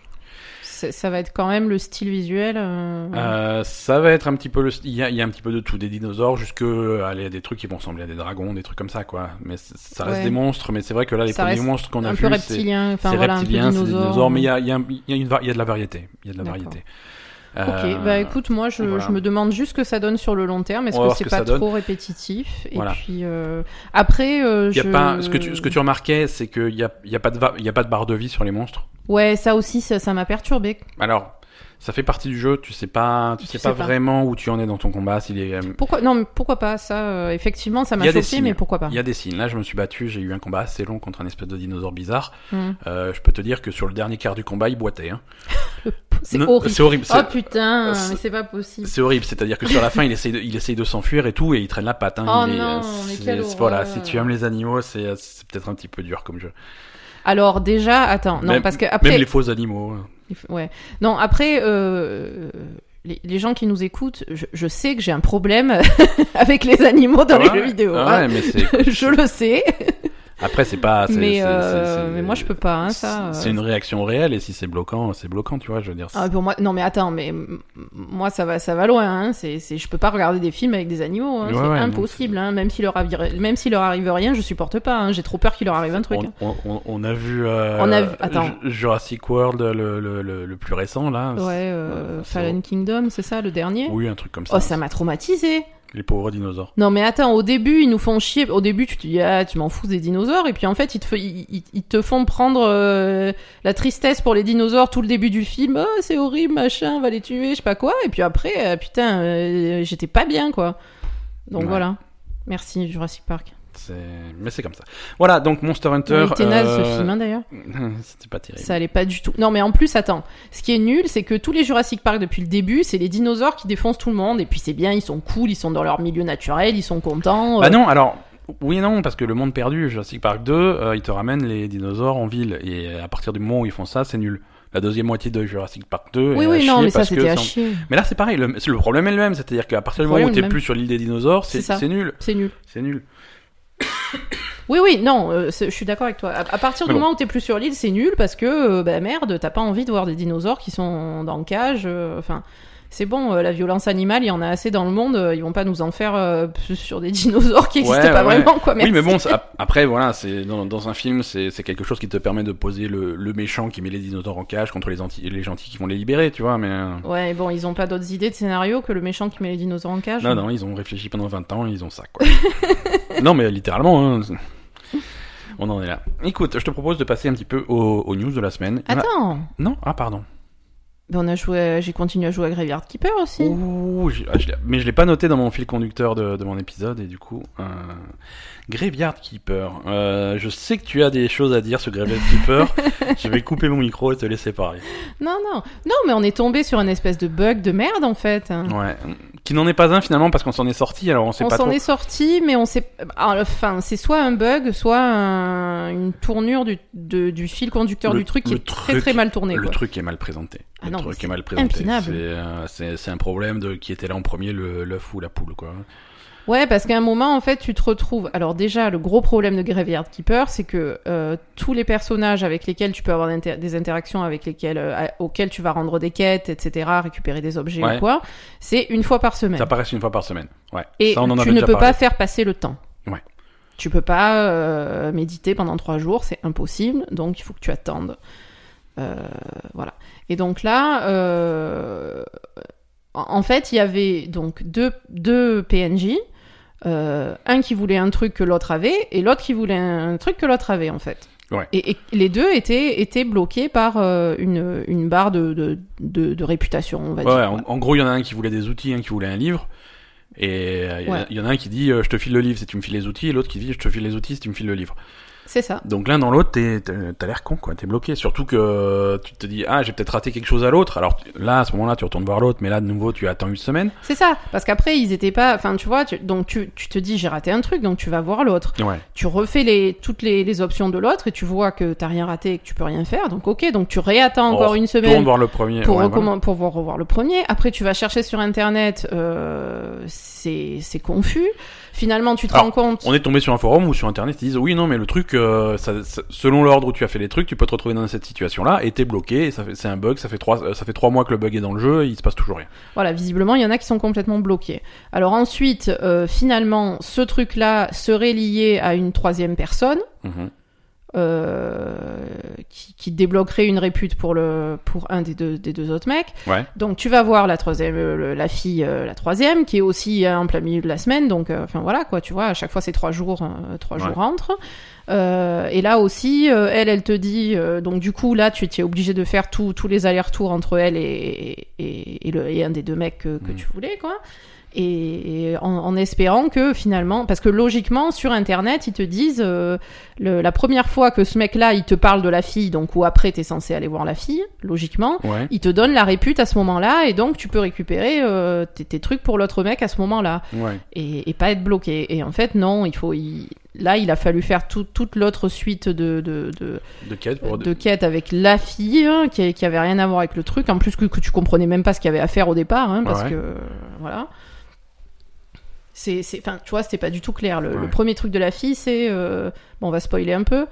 ça va être quand même le style visuel euh, Euh, ça va être un petit peu le, il y a, il y a un petit peu de tout, des dinosaures jusque, allez, des trucs qui vont ressembler à des dragons, des trucs comme ça, quoi. Mais ça reste Ouais. des monstres, mais c'est vrai que là, les Ça premiers monstres qu'on a vus, c'est, reptilien, enfin c'est voilà, reptilien, c'est des dinosaure. dinosaures, mais il y a, il y, a, il y a une, va- il y a de la variété. Il y a de la variété. Ok, Euh, bah écoute, moi je, voilà. je me demande juste ce que ça donne sur le long terme. Est-ce que c'est pas donne. trop répétitif Et Voilà. puis euh, après, euh, y a je... pas, ce que tu, ce que tu remarquais, c'est qu'il y a, y a pas de, va- y a pas de barre de vie sur les monstres. Ouais, ça aussi, ça m'a perturbé. Alors, ça fait partie du jeu. Tu sais pas, tu Tu sais sais pas, pas. vraiment où tu en es dans ton combat. S'il est, euh, Pourquoi Non, mais pourquoi pas Ça, euh, effectivement, ça m'a choqué, mais pourquoi pas il y a des signes. Là, je me suis battu. J'ai eu un combat assez long contre un espèce de dinosaure bizarre. Hmm. Euh, je peux te dire que sur le dernier quart du combat, il boitait. Hein. C'est horrible. C'est horrible. Oh putain, c'est- mais c'est pas possible. C'est horrible, c'est-à-dire que sur la fin, il essaye de, il essaye de s'enfuir et tout, et il traîne la patte. Hein. Oh Il non, mais Voilà, si tu aimes les animaux, c'est peut-être un petit peu dur comme jeu. Alors déjà, attends, non, Même- parce que après, Même les faux animaux. hein. Ouais. Non, après, euh, les, les gens qui nous écoutent, je, je sais que j'ai un problème avec les animaux dans Ah les jeux vidéo. Ah hein. ouais, mais je le sais, Après, c'est pas. c'est- mais, c'est- euh, c'est- c'est- mais moi je peux pas, hein, ça. C'est euh. une réaction réelle, et si c'est bloquant, c'est bloquant, tu vois, je veux dire. Ah, pour moi, non mais attends, mais moi ça va, ça va loin. Hein. C'est, c'est, je peux pas regarder des films avec des animaux. Hein. Ouais, c'est ouais, impossible. Hein. Même s'il leur arrive, même s'il leur arrive rien, je supporte pas. Hein. J'ai trop peur qu'il leur arrive un truc. hein. on, on- on a vu. euh, On a vu- attends. Ju- Jurassic World, le, le, le, le plus récent, là. Ouais, euh, c'est- Fallen Kingdom, c'est ça le dernier Oui, un truc comme ça. Oh, ça m'a traumatisé. Les pauvres dinosaures. Non mais attends, au début ils nous font chier. Au début tu te dis ah tu m'en fous des dinosaures et puis en fait ils te, f- ils, ils- ils te font prendre euh, la tristesse pour les dinosaures tout le début du film. Oh c'est horrible machin, on va les tuer, je sais pas quoi. Et puis après euh, putain euh, j'étais pas bien quoi. Donc Ouais. voilà. Merci Jurassic Park. C'est- Mais c'est comme ça. Voilà, donc Monster Hunter. Il était naze euh, ce film hein, d'ailleurs. C'était pas terrible. Ça allait pas du tout. Non mais en plus attends, ce qui est nul c'est que tous les Jurassic Park depuis le début c'est les dinosaures qui défoncent tout le monde et puis c'est bien, ils sont cool, ils sont dans leur milieu naturel, ils sont contents. Bah euh, non, alors oui et non, parce que le monde perdu, Jurassic Park 2, euh, ils te ramènent les dinosaures en ville. Et à partir du moment où ils font ça, c'est nul. La deuxième moitié de Jurassic Park 2 Oui est à oui non mais ça que c'était à c'est chier. Mais là c'est pareil, le, c'est- le problème est le même, c'est-à-dire qu'à partir du moment où t'es plus sur l'île des dinosaures, c'est C'est c'est nul. C'est nul. C'est nul. Oui, oui, non, euh, je suis d'accord avec toi. À, à partir du bon. moment où t'es plus sur l'île, c'est nul parce que, euh, bah merde, t'as pas envie de voir des dinosaures qui sont dans le cage. euh, Enfin, c'est bon, euh, la violence animale, il y en a assez dans le monde. euh, ils vont pas nous en faire euh, sur des dinosaures qui n'existent Ouais, pas ouais. vraiment, quoi. Oui, mais bon, ça- après, voilà, c'est dans, dans un film, c'est quelque chose qui te permet de poser le, le méchant qui met les dinosaures en cage contre les, anti- les gentils qui vont les libérer, tu vois, mais... euh, Ouais, bon, ils ont pas d'autres idées de scénario que le méchant qui met les dinosaures en cage. Non, non, ils ont réfléchi pendant 20 ans, ils ont ça, quoi. non, mais littéralement, hein, on en est là. Écoute, je te propose de passer un petit peu aux, aux news de la semaine. A- Attends, Non Ah, pardon. Ben, on a joué, j'ai continué à jouer à Graveyard Keeper aussi. Ouh, ah, je mais je l'ai pas noté dans mon fil conducteur de, de mon épisode, et du coup... Euh... Graveyard Keeper. Euh, je sais que tu as des choses à dire sur Graveyard Keeper. je vais couper mon micro et te laisser parler. Non, non, non, mais on est tombé sur une espèce de bug de merde en fait. Ouais. Qui n'en est pas un finalement parce qu'on s'en est sorti, alors on sait on pas s'en trop. est sorti, mais on sait. Enfin, c'est soit un bug, soit un- une tournure du, de- du fil conducteur Le- du truc qui est très truc- très mal tourné. Le quoi. truc est mal présenté. Ah le non, truc c'est est mal présenté. C'est, euh, C'est un problème de qui était là en premier, le- l'œuf ou la poule, quoi. Ouais, parce qu'à un moment, en fait, tu te retrouves. Alors déjà, le gros problème de Graveyard Keeper, c'est que euh, tous les personnages avec lesquels tu peux avoir des interactions, avec lesquels euh, auxquels tu vas rendre des quêtes, etc., récupérer des objets Ouais. ou quoi, c'est une fois par semaine. Ça apparaît une fois par semaine. Ouais. Et Ça, on en tu ne peux parlé. pas faire passer le temps. Ouais. Tu peux pas euh, méditer pendant trois jours, c'est impossible, donc il faut que tu attendes. Euh, voilà. Et donc là, en en fait, il y avait donc deux, deux PNJ, euh, un qui voulait un truc que l'autre avait, et l'autre qui voulait un truc que l'autre avait, en fait. Ouais. Et, et les deux étaient, étaient bloqués par euh, une, une barre de, de, de, de réputation, on va Ouais, dire. en, en gros, il y en a un qui voulait des outils, un qui voulait un livre. Et euh, il y y en a un qui dit je te file le livre si tu me files les outils, et l'autre qui dit je te file les outils si tu me files le livre. C'est ça. Donc l'un dans l'autre, t'as l'air con, quoi. T'es bloqué. Surtout que tu te dis ah j'ai peut-être raté quelque chose à l'autre. Alors là à ce moment-là tu retournes voir l'autre, mais là de nouveau tu attends une semaine. C'est ça, parce qu'après ils étaient pas, enfin tu vois, tu- donc tu, tu te dis j'ai raté un truc, donc tu vas voir l'autre. Ouais. Tu refais les, toutes les, les options de l'autre et tu vois que t'as rien raté et que tu peux rien faire, donc ok, donc tu réattends encore On une semaine voir le premier. pour, ouais, recommen- pour voir, revoir le premier. Après tu vas chercher sur internet, euh, c'est c'est confus. Finalement tu te Alors, rends compte. On est tombé sur un forum ou sur internet, ils disent oui non mais le truc, euh, ça- ça- selon l'ordre où tu as fait les trucs, tu peux te retrouver dans cette situation-là et t'es bloqué. Et ça fait, c'est un bug. Ça fait trois, euh, ça fait trois mois que le bug est dans le jeu et il se passe toujours rien. Voilà, visiblement, il y en a qui sont complètement bloqués. Alors ensuite, euh, finalement, ce truc-là serait lié à une troisième personne. Mhm. Euh, qui, qui débloquerait une répute pour le pour un des deux des deux autres mecs. Ouais. Donc tu vas voir la troisième, euh, le- la fille, euh, la troisième, qui est aussi en plein milieu de la semaine. Donc, euh, enfin voilà quoi, tu vois, à chaque fois c'est trois jours, trois Ouais. jours entre. Euh, et là aussi, elle, elle te dit, donc du coup là, tu es obligé de faire tous tous les allers-retours entre elle et et, et, le, et un des deux mecs que, que Mhm. tu voulais quoi. Et, et en, en espérant que finalement, parce que logiquement sur internet ils te disent euh, le- la première fois que ce mec-là il te parle de la fille, donc ou après t'es censé aller voir la fille, logiquement, Ouais. il te donne la répute à ce moment-là et donc tu peux récupérer euh, tes, tes trucs pour l'autre mec à ce moment-là Ouais. et, et pas être bloqué. Et en fait non, il faut il- là il a fallu faire tout- toute l'autre suite de de, de, De quête pour. de quêtes avec la fille hein, qui, qui avait rien à voir avec le truc, en plus que, que tu comprenais même pas ce qu'il y avait à faire au départ, hein, parce Ouais. que voilà. C'est, c'est, enfin, tu vois, c'était pas du tout clair. Le, premier truc de la fille, c'est, euh, bon, on va spoiler un peu.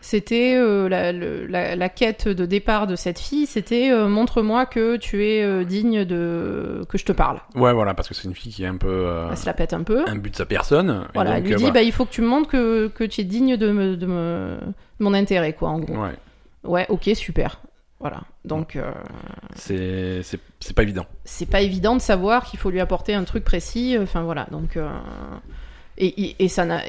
C'était euh, la, la, la quête de départ de cette fille. C'était euh, montre-moi que tu es digne de que je te parle. Ouais, voilà, parce que c'est une fille qui est un peu. Elle se la pète un peu. un but de sa personne. Voilà, elle lui dit, voilà. bah, il faut que tu me montres que, que tu es digne de, me, de, me, de mon intérêt, quoi, en gros. Ouais. Ouais, ok, super. Voilà. Donc, euh, C'est c'est- c'est pas évident. c'est pas évident de savoir qu'il faut lui apporter un truc précis. euh, Enfin, voilà. Donc, euh, et, et, et ça n'a.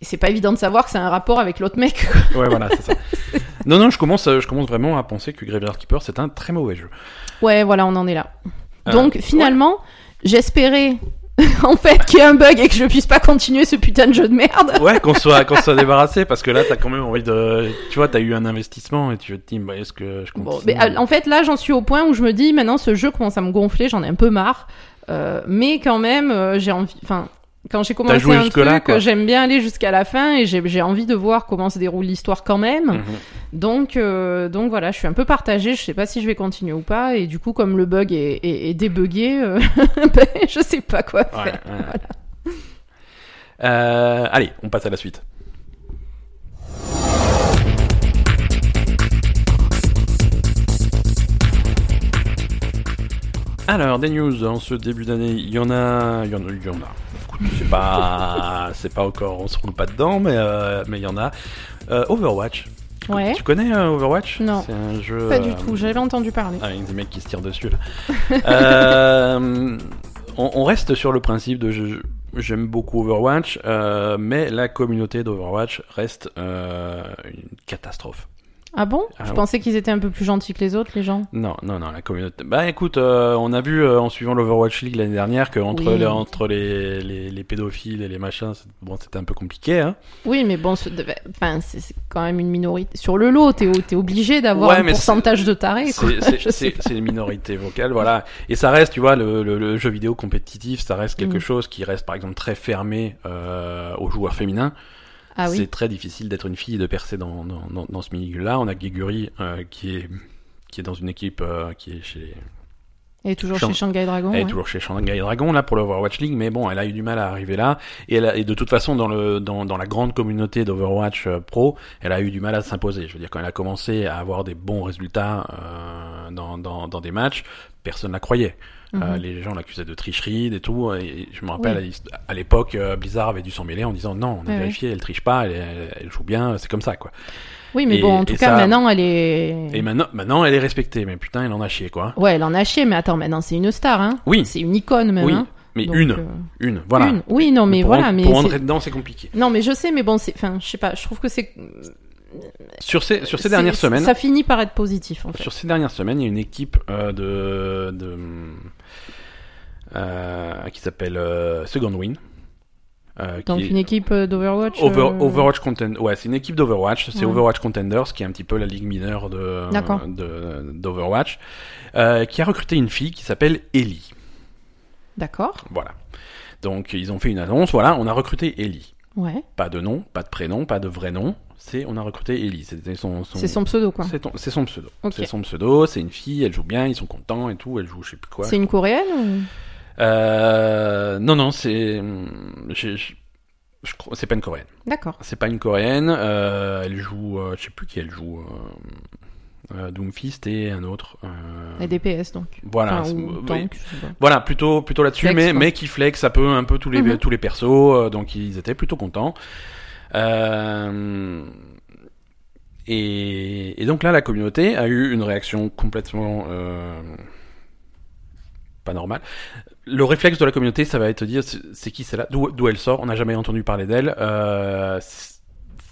c'est pas évident de savoir que c'est un rapport avec l'autre mec. Ouais, voilà, c'est ça. Non, non, je commence, euh, je commence vraiment à penser que Graveyard Keeper, c'est un très mauvais jeu. Ouais, voilà, on en est là. Euh, Donc, finalement, j'espérais. en fait, qu'il y ait un bug et que je puisse pas continuer ce putain de jeu de merde. Ouais, qu'on soit, qu'on soit débarrassé, parce que là, t'as quand même envie de. Tu vois, t'as eu un investissement et tu te dis, bah, est-ce que je continue Bon, mais euh, en fait, là, j'en suis au point où je me dis, maintenant, ce jeu commence à me gonfler, j'en ai un peu marre. Euh, mais quand même, euh, j'ai envie. Enfin, quand j'ai commencé un truc, j'aime bien aller jusqu'à la fin et j'ai j'ai envie de voir comment se déroule l'histoire quand même. Mhm. Donc, euh, donc voilà, je suis un peu partagée. Je sais pas si je vais continuer ou pas. Et du coup, comme le bug est, est, est débugué, euh, ben, je sais pas quoi Ouais, faire. ouais. Euh, allez, on passe à la suite. Alors, des news en ce début d'année, il y en a, il y en a, il y en a. C'est pas, c'est pas encore, on se roule pas dedans, mais euh, mais il y en a. Euh, Overwatch. Tu- Ouais. Tu connais euh, Overwatch? Non. C'est un jeu. Pas du euh, tout. J'avais entendu parler. avec des mecs qui se tirent dessus là. Euh, on, on reste sur le principe de je- j'aime beaucoup Overwatch, euh, mais la communauté d'Overwatch reste euh, une catastrophe. Ah bon Ah Je ouais. pensais qu'ils étaient un peu plus gentils que les autres, les gens. Non, non, non, la communauté. Bah écoute, euh, on a vu euh, en suivant l'Overwatch League l'année dernière que entre Oui. les, entre les, les, les pédophiles et les machins, bon, c'était un peu compliqué. Hein. Oui, mais bon, c'est quand même une minorité. Sur le lot, t'es obligé d'avoir Ouais, un pourcentage de tarés. C'est- une minorité vocale, voilà. Et ça reste, tu vois, le, le, le jeu vidéo compétitif, ça reste quelque Mm. chose qui reste, par exemple, très fermé euh, aux joueurs féminins. Ah. C'est très difficile d'être une fille et de percer dans, dans, dans, ce milieu-là. On a Geguri euh, qui est qui est dans une équipe euh, qui est chez Et toujours Shang- chez Shanghai Dragon. elle est ouais. toujours chez Shanghai Dragon là pour l'Overwatch League, mais bon, elle a eu du mal à arriver là. Et, elle a- et de toute façon, dans le dans, dans la grande communauté d'Overwatch euh, Pro, elle a eu du mal à s'imposer. Je veux dire, quand elle a commencé à avoir des bons résultats euh, dans, dans dans des matchs, personne la croyait. Euh, Mhm. les gens l'accusaient de tricherie, et tout. Et je me rappelle, Oui. à l'époque, euh, Blizzard avait dû s'en mêler en disant non, on a Ouais, vérifié, elle triche pas, elle, elle- elle joue bien, c'est comme ça, quoi. Oui, mais Et- bon, en tout cas, ça- maintenant, elle est. Et maintenant, maintenant, elle est respectée, mais putain, elle en a chié, quoi. Ouais, elle en a chié, mais attends, maintenant, c'est une star, hein. Oui. C'est une icône, même. Oui, hein. mais Donc, une, euh, une, voilà. Une. Oui, non, mais voilà, en- mais. pour c'est- entrer dedans, c'est compliqué. Non, mais je sais, mais bon, c'est. Enfin, je sais pas, je trouve que c'est. Sur ces, sur ces dernières semaines, Ça finit par être positif, en fait. sur ces dernières semaines, il y a une équipe euh, de, de euh, qui s'appelle Second Win. Euh, qui Donc, est- une équipe euh, d'Overwatch. Over- euh, Overwatch Contend ouais, c'est une équipe d'Overwatch, c'est Ouais. Overwatch Contenders, qui est un petit peu la ligue mineure de d'Overwatch, euh, qui a recruté une fille qui s'appelle Ellie. D'accord. Voilà. Donc ils ont fait une annonce, voilà, on a recruté Ellie. Ouais. Pas de nom, pas de prénom, pas de vrai nom, c'est on a recruté Ellie. C'était son, son- C'est son pseudo, quoi. c'est son pseudo. C'est son pseudo, c'est une fille, elle joue bien, ils sont contents et tout, elle joue je sais plus quoi. C'est une coréenne ou... Euh, non non, c'est c'est pas une coréenne. D'accord. C'est pas une coréenne. euh, elle joue, euh, je sais plus qui elle joue. Euh, euh, Doomfist et un autre. Et DPS, donc. voilà, Enfin, ou tank, voilà, plutôt plutôt là-dessus, mais quoi. mais qui flex un peu un peu tous les Mhm. tous les persos, donc ils étaient plutôt contents. Euh, Et, et donc là, la communauté a eu une réaction complètement euh, pas normale. Le réflexe de la communauté, ça va être de dire c'est qui celle-là, d'où d'où elle sort, on n'a jamais entendu parler d'elle, euh,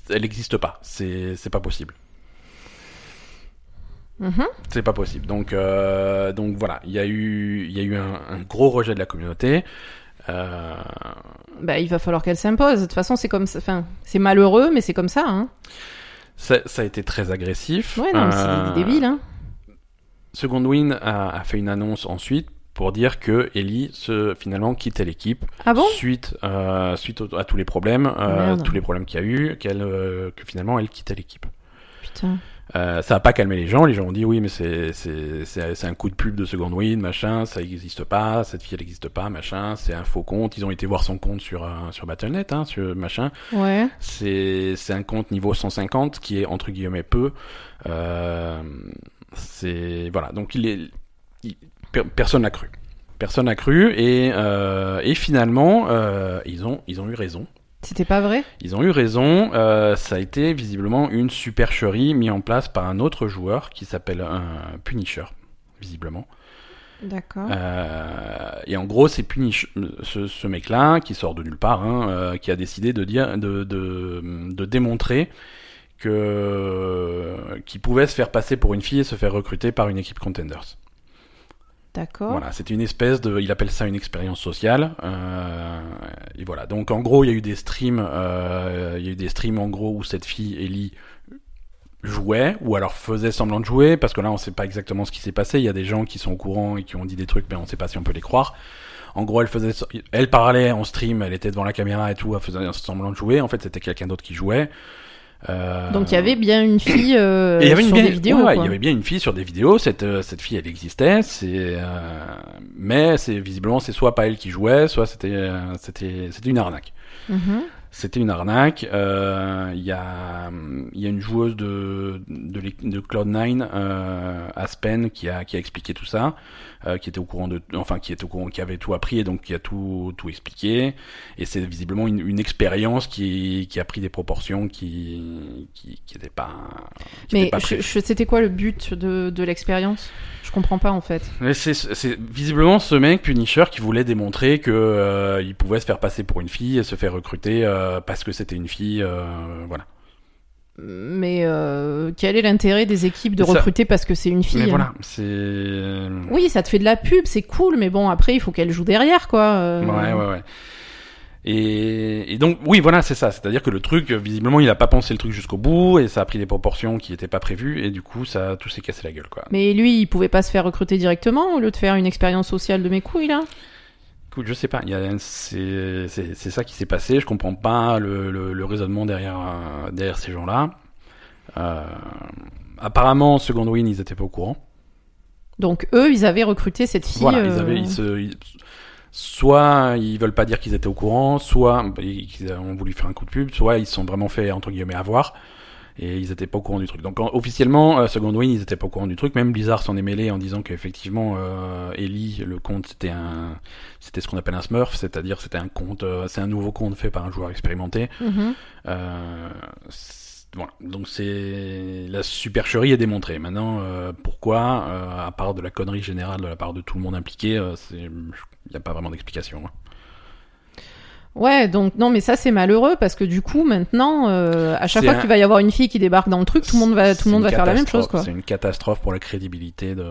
elle n'existe pas, c'est pas possible. C'est pas possible. Donc, euh, donc voilà, il y a eu, il y a eu un, un gros rejet de la communauté. Euh, Bah, il va falloir qu'elle s'impose. De toute façon, c'est comme ça. Enfin, c'est malheureux, mais c'est comme ça. Hein. ça, ça a été très agressif. Ouais, non, mais c'est débile. Hein. Second Win a, a fait une annonce ensuite pour dire que Ellie se, finalement quittait l'équipe Ah bon? suite, euh, suite à tous les problèmes, euh, tous les problèmes qu'il y a eu, qu'elle, euh, que finalement elle quittait l'équipe. Putain. Ça a pas calmé les gens. Les gens ont dit oui, mais c'est un coup de pub de Second Wind, machin. Ça n'existe pas. Cette fille, elle n'existe pas, machin. C'est un faux compte. Ils ont été voir son compte sur sur Battle.net, hein, sur machin. Ouais. C'est c'est un compte niveau 150 qui est entre guillemets peu. C'est voilà. Donc il est il- personne n'a cru. Personne n'a cru et euh, et finalement euh, ils ont ils ont eu raison. C'était pas vrai? Ils ont eu raison, euh, ça a été visiblement une supercherie mise en place par un autre joueur qui s'appelle un Punisher, visiblement. D'accord. Euh, et en gros, c'est Punish, ce, ce mec-là, qui sort de nulle part, hein, euh, qui a décidé de dire, de, de, de démontrer que qu'il pouvait se faire passer pour une fille et se faire recruter par une équipe contenders. D'accord. Voilà, c'était une espèce de, il appelle ça une expérience sociale. Euh, et voilà. Donc en gros, il y a eu des streams, euh, il y a eu des streams en gros où cette fille Ellie jouait ou alors faisait semblant de jouer parce que là on sait pas exactement ce qui s'est passé. Il y a des gens qui sont au courant et qui ont dit des trucs, mais on sait pas si on peut les croire. En gros, elle faisait, elle parlait en stream, elle était devant la caméra et tout, elle faisait semblant de jouer. En fait, c'était quelqu'un d'autre qui jouait. Euh, Donc il y avait bien une fille euh, y avait sur des vidéos. ouais, il y avait bien une fille sur des vidéos. Cette euh, cette fille, elle existait. C'est euh, mais c'est visiblement c'est soit pas elle qui jouait, soit c'était euh, c'était c'était une arnaque. Mhm. C'était une arnaque. Euh, Il y a il y a une joueuse de de, de Cloud9 euh, Aspen qui a qui a expliqué tout ça, euh, qui était au courant de enfin qui était au courant qui avait tout appris et donc qui a tout tout expliqué. Et c'est visiblement une, une expérience qui qui a pris des proportions qui qui qui n'étaient pas qui Mais c'était quoi le but de, de l'expérience? Je comprends pas en fait. C'est visiblement ce mec Punisher qui voulait démontrer que euh, il pouvait se faire passer pour une fille et se faire recruter euh, parce que c'était une fille, euh, voilà. Mais euh, quel est l'intérêt des équipes de ça- recruter parce que c'est une fille Mais hein voilà, c'est. Oui, ça te fait de la pub, c'est cool, mais bon, après, il faut qu'elle joue derrière, quoi. euh. Ouais, ouais, ouais. Et, et donc, oui, voilà, c'est ça. C'est-à-dire que le truc, visiblement, il a pas pensé le truc jusqu'au bout et ça a pris des proportions qui étaient pas prévues et du coup, ça tout s'est cassé la gueule, quoi. Mais lui, il pouvait pas se faire recruter directement au lieu de faire une expérience sociale de mes couilles, là? Écoute, je sais pas, il y a, c'est, ça qui s'est passé. Je comprends pas le, le, le raisonnement derrière, euh, derrière ces gens-là. Euh, apparemment, Second Win, ils étaient pas au courant. Donc, eux, ils avaient recruté cette fille. Voilà, ils euh, avaient, ils se, ils- soit ils veulent pas dire qu'ils étaient au courant, soit bah, ils ont voulu faire un coup de pub, soit ils se sont vraiment fait entre guillemets avoir et ils étaient pas au courant du truc. Donc en- officiellement, euh, Second Win, ils étaient pas au courant du truc. Même Blizzard s'en est mêlé en disant qu'effectivement, euh, Ellie, le compte, c'était un, c'était ce qu'on appelle un Smurf, c'est-à-dire c'était un compte, euh, c'est un nouveau compte fait par un joueur expérimenté. mhm. Euh, voilà. Donc c'est la supercherie est démontrée. Maintenant, euh, pourquoi, euh, à part de la connerie générale de la part de tout le monde impliqué, euh, il n'y a pas vraiment d'explication. hein. Ouais, donc, non, mais ça, c'est malheureux parce que du coup, maintenant, euh, à chaque fois un- qu'il va y avoir une fille qui débarque dans le truc, tout le monde va, tout le monde va faire la même chose, quoi. C'est une catastrophe pour la crédibilité de,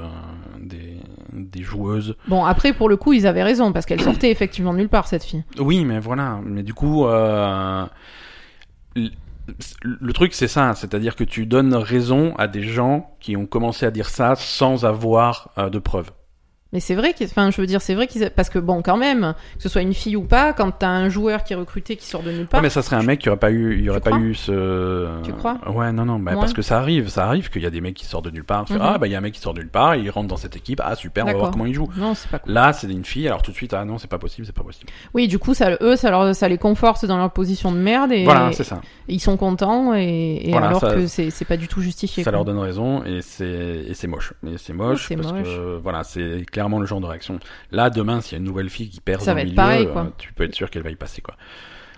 des, des joueuses. Bon, après, pour le coup, ils avaient raison parce qu'elle sortait effectivement nulle part, cette fille. Oui, mais voilà. Mais du coup, euh, le, le truc c'est ça, c'est-à-dire que tu donnes raison à des gens qui ont commencé à dire ça sans avoir euh, de preuves. Mais c'est vrai, enfin, je veux dire, c'est vrai qu'ils, parce que bon, quand même, que ce soit une fille ou pas, quand t'as un joueur qui est recruté qui sort de nulle part, Ouais, mais ça serait un mec qui aurait pas eu, il aurait pas eu ce. Tu crois Ouais, non, non, bah, Ouais. parce que ça arrive, ça arrive qu'il y a des mecs qui sortent de nulle part. Mhm. Ah, bah il y a un mec qui sort de nulle part, il rentre dans cette équipe, ah super, on va voir comment il joue. non, c'est pas cool. Là, c'est une fille, alors tout de suite, ah non, c'est pas possible, c'est pas possible. Oui, du coup, ça, eux, ça, leur, ça les conforte dans leur position de merde et Voilà, c'est ça. ils sont contents et, et Voilà, alors ça- que c'est, c'est pas du tout justifié. Ça quoi. leur donne raison et c'est et c'est moche. Et c'est moche c'est parce moche. que voilà, c'est clairement le genre de réaction. Là, demain, s'il y a une nouvelle fille qui perd Ça être milieu, pareil, euh, quoi. tu peux être sûr qu'elle va y passer quoi.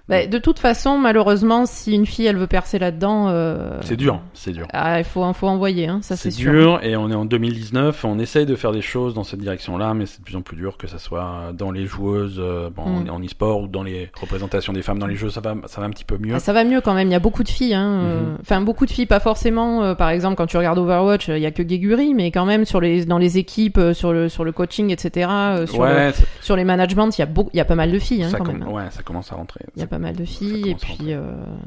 Bah, de toute façon, malheureusement, si une fille elle veut percer là-dedans, euh, C'est dur, c'est dur. ah, il faut, faut envoyer, hein, ça c'est sûr. dur et on est en 2019, on essaye de faire des choses dans cette direction-là, mais c'est de plus en plus dur que ça soit dans les joueuses euh, bon, Mm. en e-sport ou dans les représentations des femmes dans les jeux, ça va, ça va un petit peu mieux. Ah, ça va mieux quand même. Il y a beaucoup de filles. Hein. euh, Mhm. Enfin, beaucoup de filles, pas forcément. euh, par exemple, quand tu regardes Overwatch, il y a que Geguri, mais quand même sur les dans les équipes, sur le sur le coaching, etc. sur, ouais, sur les managements, il y a il y a pas mal de filles hein, ça quand com- même. hein. ouais, ça commence à rentrer. Il y a pas mal de filles et puis euh,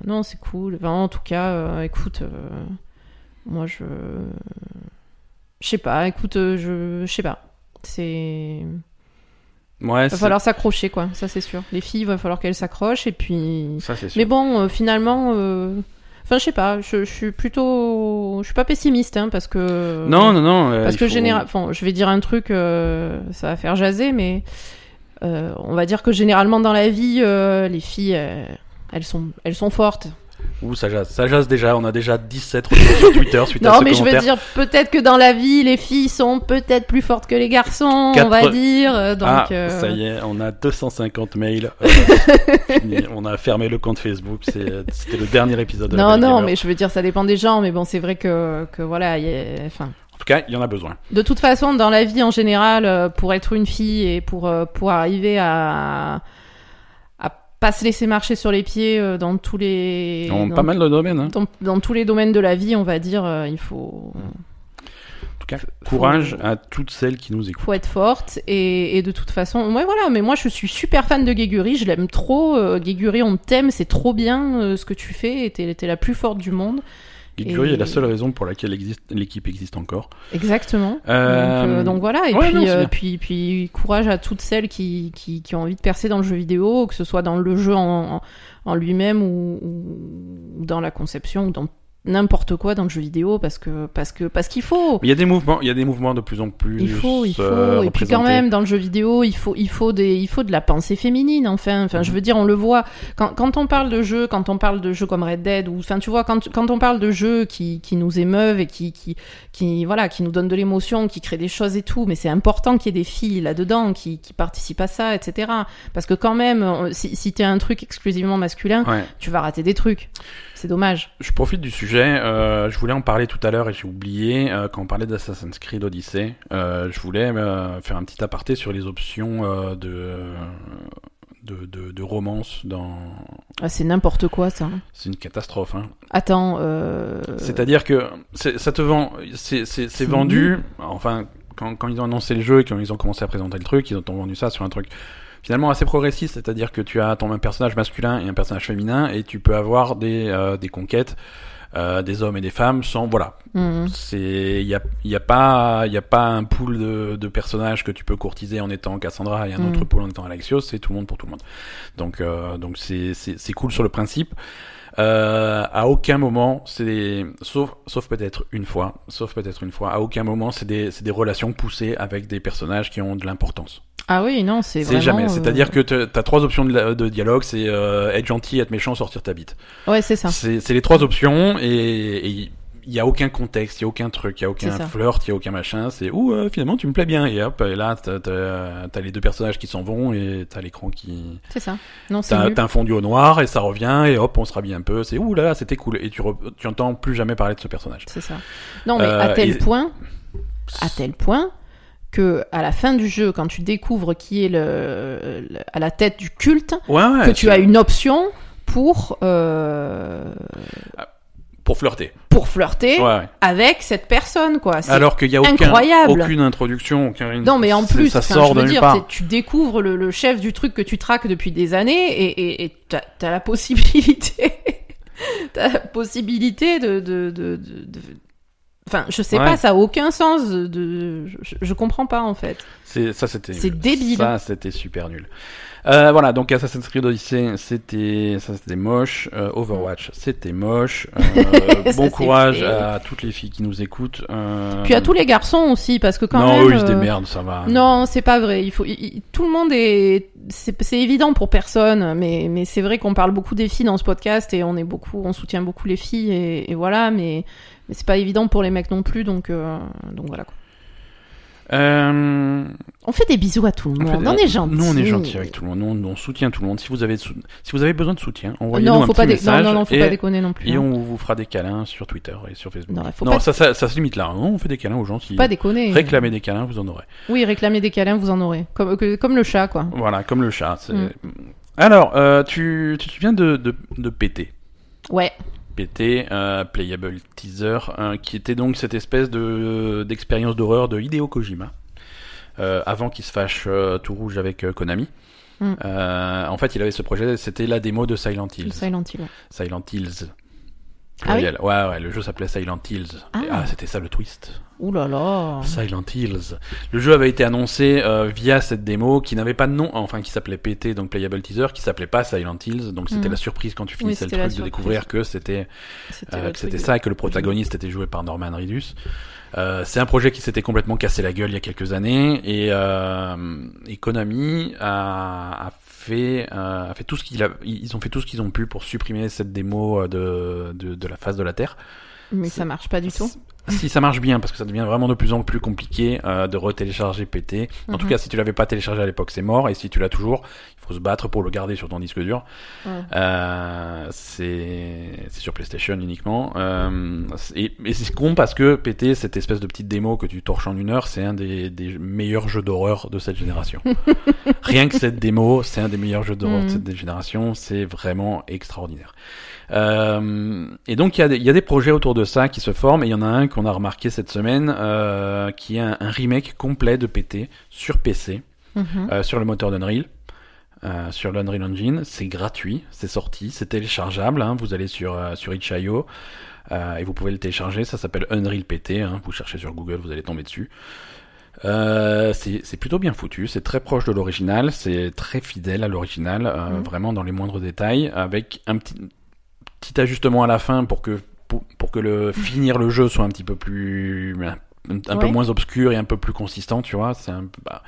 non, c'est cool. Enfin, en tout cas, euh, écoute, euh, moi je je sais pas. Écoute, je je sais pas. C'est Ouais, va falloir s'accrocher quoi. Ça c'est sûr. Les filles, il va falloir qu'elles s'accrochent et puis ça c'est sûr. Mais bon, euh, finalement, euh, enfin, je sais pas, je, je suis plutôt, je suis pas pessimiste, hein, parce que non, non, non. euh, parce que faut- général, enfin, je vais dire un truc, ça va faire jaser, mais on va dire que généralement dans la vie, euh, les filles, euh, elles sont, elles sont fortes. Ouh, ça jase, ça jase déjà. On a déjà 17 retours sur Twitter suite à Non, ce mais je veux dire, peut-être que dans la vie, les filles sont peut-être plus fortes que les garçons, on va dire. euh, Donc, ah, euh, ça y est, on a 250 mails. Euh, on a fermé le compte Facebook. C'était le dernier épisode. De la non, Belle non, mais je veux dire, ça dépend des gens, mais bon, c'est vrai que, que voilà, il y a- enfin. En tout cas, il y en a besoin. De toute façon, dans la vie en général, euh, pour être une fille et pour, euh, pour arriver à, à pas se laisser marcher sur les pieds euh, dans tous les Dans dans, pas mal de domaines. hein. dans, dans tous les domaines de la vie, on va dire, il faut En tout cas, Faut- courage à toutes celles qui nous écoutent. faut être forte et, et de toute façon, ouais voilà. Mais moi, je suis super fan de Guéguri, je l'aime trop. Guéguri, on t'aime, c'est trop bien ce que tu fais. T'es t'es la plus forte du monde. Guiguri Et- est la seule raison pour laquelle existe- l'équipe existe encore. Exactement. Euh, Donc, euh, donc voilà, et ouais, puis, non, c'est euh, puis, puis courage à toutes celles qui, qui, qui ont envie de percer dans le jeu vidéo, que ce soit dans le jeu en, en, en lui-même ou, ou dans la conception ou dans n'importe quoi dans le jeu vidéo parce que parce que parce qu'il faut. Il y a des mouvements, il y a des mouvements de plus en plus. il faut il faut. Euh, et puis quand même dans le jeu vidéo il faut il faut des il faut de la pensée féminine enfin. Enfin je veux dire on le voit. Quand, quand on parle de jeux quand on parle de jeux comme Red Dead ou enfin tu vois quand quand on parle de jeux qui qui nous émeuvent et qui qui qui voilà qui nous donnent de l'émotion qui créent des choses et tout mais c'est important qu'il y ait des filles là dedans qui qui participent à ça etc parce que quand même si si t'es un truc exclusivement masculin Ouais. tu vas rater des trucs c'est dommage Je profite du sujet. euh, je voulais en parler tout à l'heure et j'ai oublié euh, quand on parlait d'Assassin's Creed Odyssey. euh, je voulais faire un petit aparté sur les options de, de de de romance dans. Ah, c'est n'importe quoi ça C'est une catastrophe. Hein. attends. C'est-à-dire que ça te vend, C'est vendu. Enfin, quand, quand ils ont annoncé le jeu et quand ils ont commencé à présenter le truc, ils ont vendu ça sur un truc finalement assez progressiste. C'est-à-dire que tu as ton un personnage masculin et un personnage féminin et tu peux avoir des euh, des conquêtes. euh, des hommes et des femmes sans voilà mhm. c'est il y a il y a pas il y a pas un pool de, de personnages que tu peux courtiser en étant Cassandra et un Mm. autre pool en étant Alexios c'est tout le monde pour tout le monde donc euh, donc c'est c'est c'est cool sur le principe euh, à aucun moment c'est des- sauf sauf peut-être une fois sauf peut-être une fois à aucun moment c'est des c'est des relations poussées avec des personnages qui ont de l'importance ah oui non c'est c'est vraiment jamais euh, c'est-à-dire que t'as trois options de, dialogue c'est euh, être gentil être méchant sortir ta bite ouais c'est ça c'est les trois options et et il y a aucun contexte, il y a aucun truc, il y a aucun flirt, il y a aucun machin. C'est ouh euh, finalement tu me plais bien et hop et là t'as les deux personnages qui s'en vont et t'as l'écran qui C'est ça. Non, c'est t'as un fondu au noir et ça revient et hop on se rhabille un peu. C'est ouh là là c'était cool et tu re- tu entends plus jamais parler de ce personnage. C'est ça. Non, mais Euh, à tel et- point, à tel point que à la fin du jeu, quand tu découvres qui est le, le- à la tête du culte, Ouais ouais. que tu as une option pour euh, pour flirter. pour flirter Ouais. avec cette personne, quoi. Alors qu'il y a aucun, incroyable. aucune introduction, aucun. Non, mais en plus, ça sort je de veux dire, t'es- tu découvres le, le chef du truc que tu traques depuis des années et et- et t'as as la possibilité, t'as la possibilité de, de, de, de- de- Enfin, je sais Ouais. pas, ça a aucun sens. De, je, je comprends pas en fait. C'est ça c'était C'est débile. Ça c'était super nul. Euh, voilà, donc Assassin's Creed Odyssey, c'était ça c'était moche, Euh, Overwatch, c'était moche. Euh, bon courage fait. à toutes les filles qui nous écoutent. Puis à tous les garçons aussi, parce que quand non, même. eux, ils se démerdent, ça va. Non, c'est pas vrai. Il faut, il- tout le monde est, c'est c'est évident pour personne, mais mais c'est vrai qu'on parle beaucoup des filles dans ce podcast et on est beaucoup, on soutient beaucoup les filles et, et voilà, mais mais c'est pas évident pour les mecs non plus, donc euh, donc voilà. quoi. Euh, On fait des bisous à tout le On monde. des- On est gentils. Nous, on est gentils avec tout le monde. Nous, on, soutient tout le monde. Si vous avez, sou- si vous avez besoin de soutien, envoyez-nous un petit dé- message non, non, non, faut et, pas déconner non plus. et hein. on vous fera des câlins sur Twitter et sur Facebook. Non, Non, faut pas- ça, ça, ça se limite là. Non, on fait des câlins aux gens. Si Faut pas déconner. réclamer des câlins, vous en aurez. Oui, réclamer des câlins, vous en aurez. Comme, que- comme le chat, quoi. Voilà, comme le chat. Mm. Alors, euh, tu, tu te souviens de, de, de PT Ouais. PT, euh, Playable Teaser, qui était donc cette espèce de d'expérience d'horreur de Hideo Kojima, euh, avant qu'il se fâche euh, tout rouge avec euh, Konami. Mm. En fait, il avait ce projet, c'était la démo de Silent Le Hills. Silent Hill. ouais. Silent Hills. Ah oui ouais, ouais, le jeu s'appelait Silent Hills. Ah. Ah c'était ça le twist. Ouh là là. Silent Hills. Le jeu avait été annoncé euh, via cette démo qui n'avait pas de nom, enfin qui s'appelait PT, donc Playable Teaser, qui s'appelait pas Silent Hills. Donc c'était Mhm. la surprise quand tu finissais le truc de découvrir que c'était euh, que c'était ça et que le protagoniste était joué par Norman Reedus. Euh, c'est un projet qui s'était complètement cassé la gueule il y a quelques années et, euh, Konami a, a fait euh, a fait tout ce qu'il ont fait tout ce qu'ils ont pu pour supprimer cette démo euh, de la face de la Terre. Mais ça marche pas du tout. Si ça marche bien, parce que ça devient vraiment de plus en plus compliqué euh, de retélécharger PT. En tout Mhm. cas, si tu l'avais pas téléchargé à l'époque, c'est mort. Et si tu l'as toujours, il faut se battre pour le garder sur ton disque dur. Euh, c'est c'est sur PlayStation uniquement. Euh, et et c'est con parce que PT, cette espèce de petite démo que tu torches en une heure, c'est un des, des meilleurs jeux d'horreur de cette génération. Rien que cette démo, c'est un des meilleurs jeux d'horreur de Mhm. cette génération. C'est vraiment extraordinaire. Euh, et donc il y, a des, il y a des projets autour de ça qui se forment et il y en a un qu'on a remarqué cette semaine euh, qui est un, un remake complet de PT sur PC Mhm. euh, sur le moteur d'Unreal. Sur l'Unreal Engine, c'est gratuit, c'est sorti, c'est téléchargeable. Hein, vous allez sur sur itch.io et vous pouvez le télécharger. Ça s'appelle Unreal PT. Hein, vous cherchez sur Google, vous allez tomber dessus. Euh, c'est plutôt bien foutu, c'est très proche de l'original, c'est très fidèle à l'original, euh, Mhm. vraiment dans les moindres détails, avec un petit petit ajustement à la fin pour que pour, pour que le finir le jeu soit un petit peu plus un, un peu moins obscur et un peu plus consistant, tu vois. C'est un bah,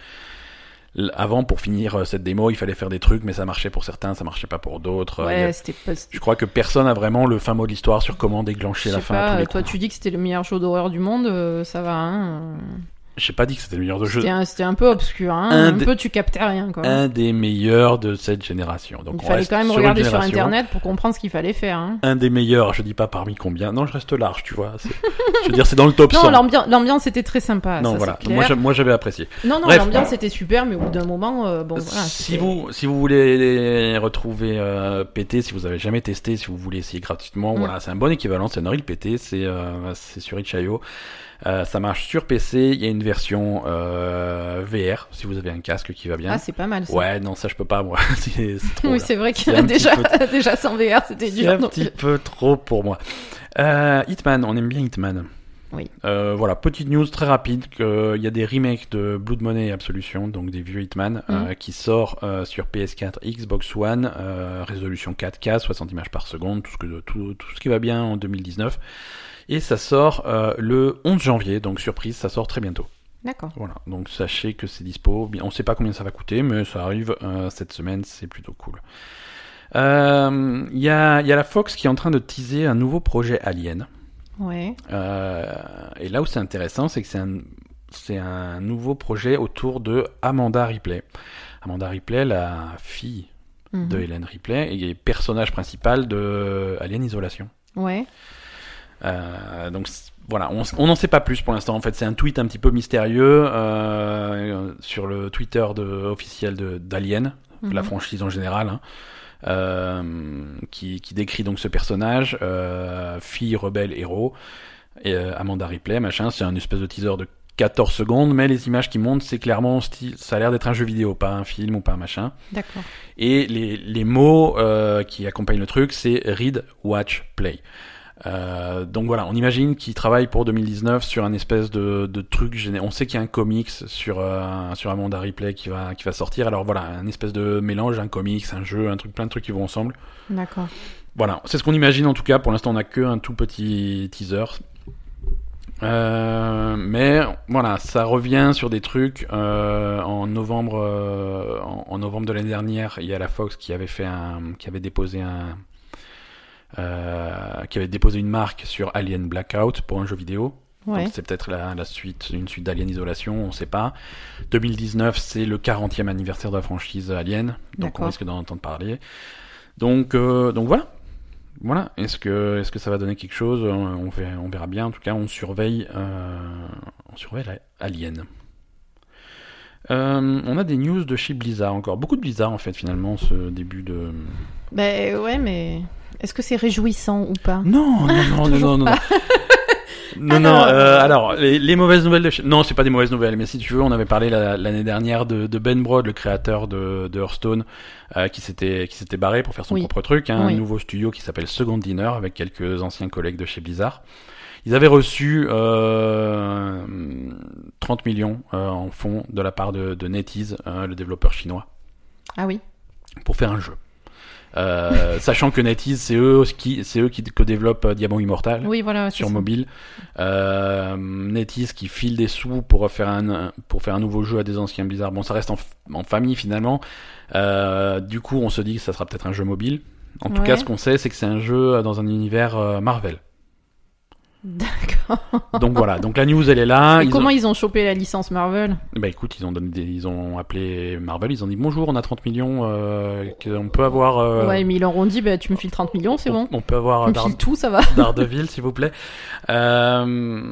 avant pour finir euh, cette démo, il fallait faire des trucs, mais ça marchait pour certains, ça marchait pas pour d'autres. Euh, a- Ouais, c'était pas. Je crois que personne a vraiment le fin mot de l'histoire sur comment déclencher la fin. à pas, tous les toi coups. tu dis que c'était le meilleur show d'horreur du monde, euh, ça va, hein. J'ai pas dit que c'était le meilleur de jeu. C'était un, un peu obscur, hein. Un Un, des- peu tu captais rien, quoi. Un des meilleurs de cette génération. Donc Il on fallait quand même sur regarder sur internet pour comprendre ce qu'il fallait faire, hein. Un des meilleurs, je dis pas parmi combien. Non, je reste large, tu vois. je veux dire, c'est dans le top 100. Non, l'ambiance, l'ambiance était très sympa. non, ça, voilà. Moi, j'avais apprécié. Non, non, l'ambiance était super, mais au bout d'un moment, euh, bon, voilà. si vous si vous voulez retrouver euh, PT, si vous avez jamais testé, si vous voulez essayer gratuitement, Mm. voilà, c'est un bon équivalent. C'est Unreal PT, c'est euh, c'est sur itch.io. Euh, ça marche sur PC. Il y a une version euh, VR si vous avez un casque qui va bien. Ah, c'est pas mal, ça. ouais, non, ça je peux pas moi. c'est c'est trop. oui, c'est vrai C'est qu'il un déjà, petit déjà sans VR, c'était C'est dur. un donc- petit peu trop pour moi. Euh, Hitman, on aime bien Hitman. Oui. Euh, voilà, petite news très rapide qu'il y a des remakes de Blood Money et Absolution, donc des vieux Hitman, euh, qui sort euh, sur PS4, Xbox One, euh, résolution 4K, 60 images par seconde, tout ce, que, tout, tout ce qui va bien en 2019. Et ça sort euh, le 11 janvier, donc surprise, ça sort très bientôt. D'accord. Voilà, donc sachez que c'est dispo. On sait pas combien ça va coûter, mais ça arrive euh, cette semaine, c'est plutôt cool. Euh, Il y, a, il y a la Fox qui est en train de teaser un nouveau projet Alien. Ouais. Euh, et là où c'est intéressant, c'est que c'est un, c'est un nouveau projet autour de Amanda Ripley. Amanda Ripley, la fille Mhm. de Hélène Ripley, et personnage principal de Alien Isolation. Ouais. Euh, donc voilà, on n'en sait pas plus pour l'instant. En fait, c'est un tweet un petit peu mystérieux euh, sur le Twitter de, officiel de d'Alien, la Mhm. franchise en général, hein, euh, qui, qui décrit donc ce personnage, fille rebelle héros, et Amanda Ripley, machin. C'est un espèce de teaser de 14 secondes, mais les images qui montent, c'est clairement ça a l'air d'être un jeu vidéo, pas un film ou pas un machin. D'accord. Et les, les mots qui accompagnent le truc, c'est read, watch, play. Euh, donc voilà, on imagine qu'il travaille pour 2019 sur un espèce de, de truc. On sait qu'il y a un comics sur euh, sur Amanda Ripley qui va qui va sortir. Alors voilà, un espèce de mélange, un comics, un jeu, un truc, plein de trucs qui vont ensemble. D'accord. Voilà, c'est ce qu'on imagine en tout cas. Pour l'instant, on a que un tout petit teaser. Euh, mais voilà, ça revient sur des trucs. euh, en novembre, euh, en, en novembre de l'année dernière, il y a la Fox qui avait fait un, qui avait déposé un, qui avait déposé une marque sur Alien Blackout pour un jeu vidéo. Ouais. C'est peut-être la, la suite, une suite d'Alien Isolation, on sait pas. 2019, c'est le 40e anniversaire de la franchise Alien, donc on risque d'en entendre parler. Donc, euh, donc voilà. Voilà. Est-ce que, est-ce que ça va donner quelque chose? Euh, on verra, on verra bien. En tout cas, on surveille, euh, on surveille la- Alien. Euh, on a des news de chez Blizzard encore. Beaucoup de Blizzard en fait finalement ce début de. Ben ouais, mais est-ce que c'est réjouissant ou pas? Non, non, non, non, non, non. Non, non, Alors, euh, alors, les, les mauvaises nouvelles de... chez- Non, c'est pas des mauvaises nouvelles, mais si tu veux, on avait parlé la- l'année dernière de, de Ben Brod, le créateur de, de Hearthstone, euh, qui s'était qui s'était barré pour faire son Oui. propre truc, hein, Oui. un nouveau studio qui s'appelle Second Dinner, avec quelques anciens collègues de chez Blizzard. Ils avaient reçu euh, 30 millions euh, en fonds de la part de, de NetEase, euh, le développeur chinois, Ah oui. pour faire un jeu. Euh, sachant que NetEase, c'est eux qui, c'est eux qui co-développent euh, Diamant Immortal Oui, voilà. c'est sur ça. mobile. Euh, NetEase qui file des sous pour faire un pour faire un nouveau jeu à des anciens Blizzard. Bon, ça reste en, famille finalement. Euh, du coup, on se dit que ça sera peut-être un jeu mobile. En tout cas, ce qu'on sait, c'est que c'est un jeu dans un univers Marvel. Donc voilà. Donc la news, elle est là. Et Ils comment ont... ils ont chopé la licence Marvel? Bah écoute, ils ont donné des- ils ont appelé Marvel. Ils ont dit bonjour, on a 30 millions. Euh, qu'on peut avoir. euh, Ouais, mais ils leur ont dit, bah, tu me files 30 millions, c'est on, bon. on peut avoir Tu me Dar- files tout, ça va. Daredevil, s'il vous plaît. Euh,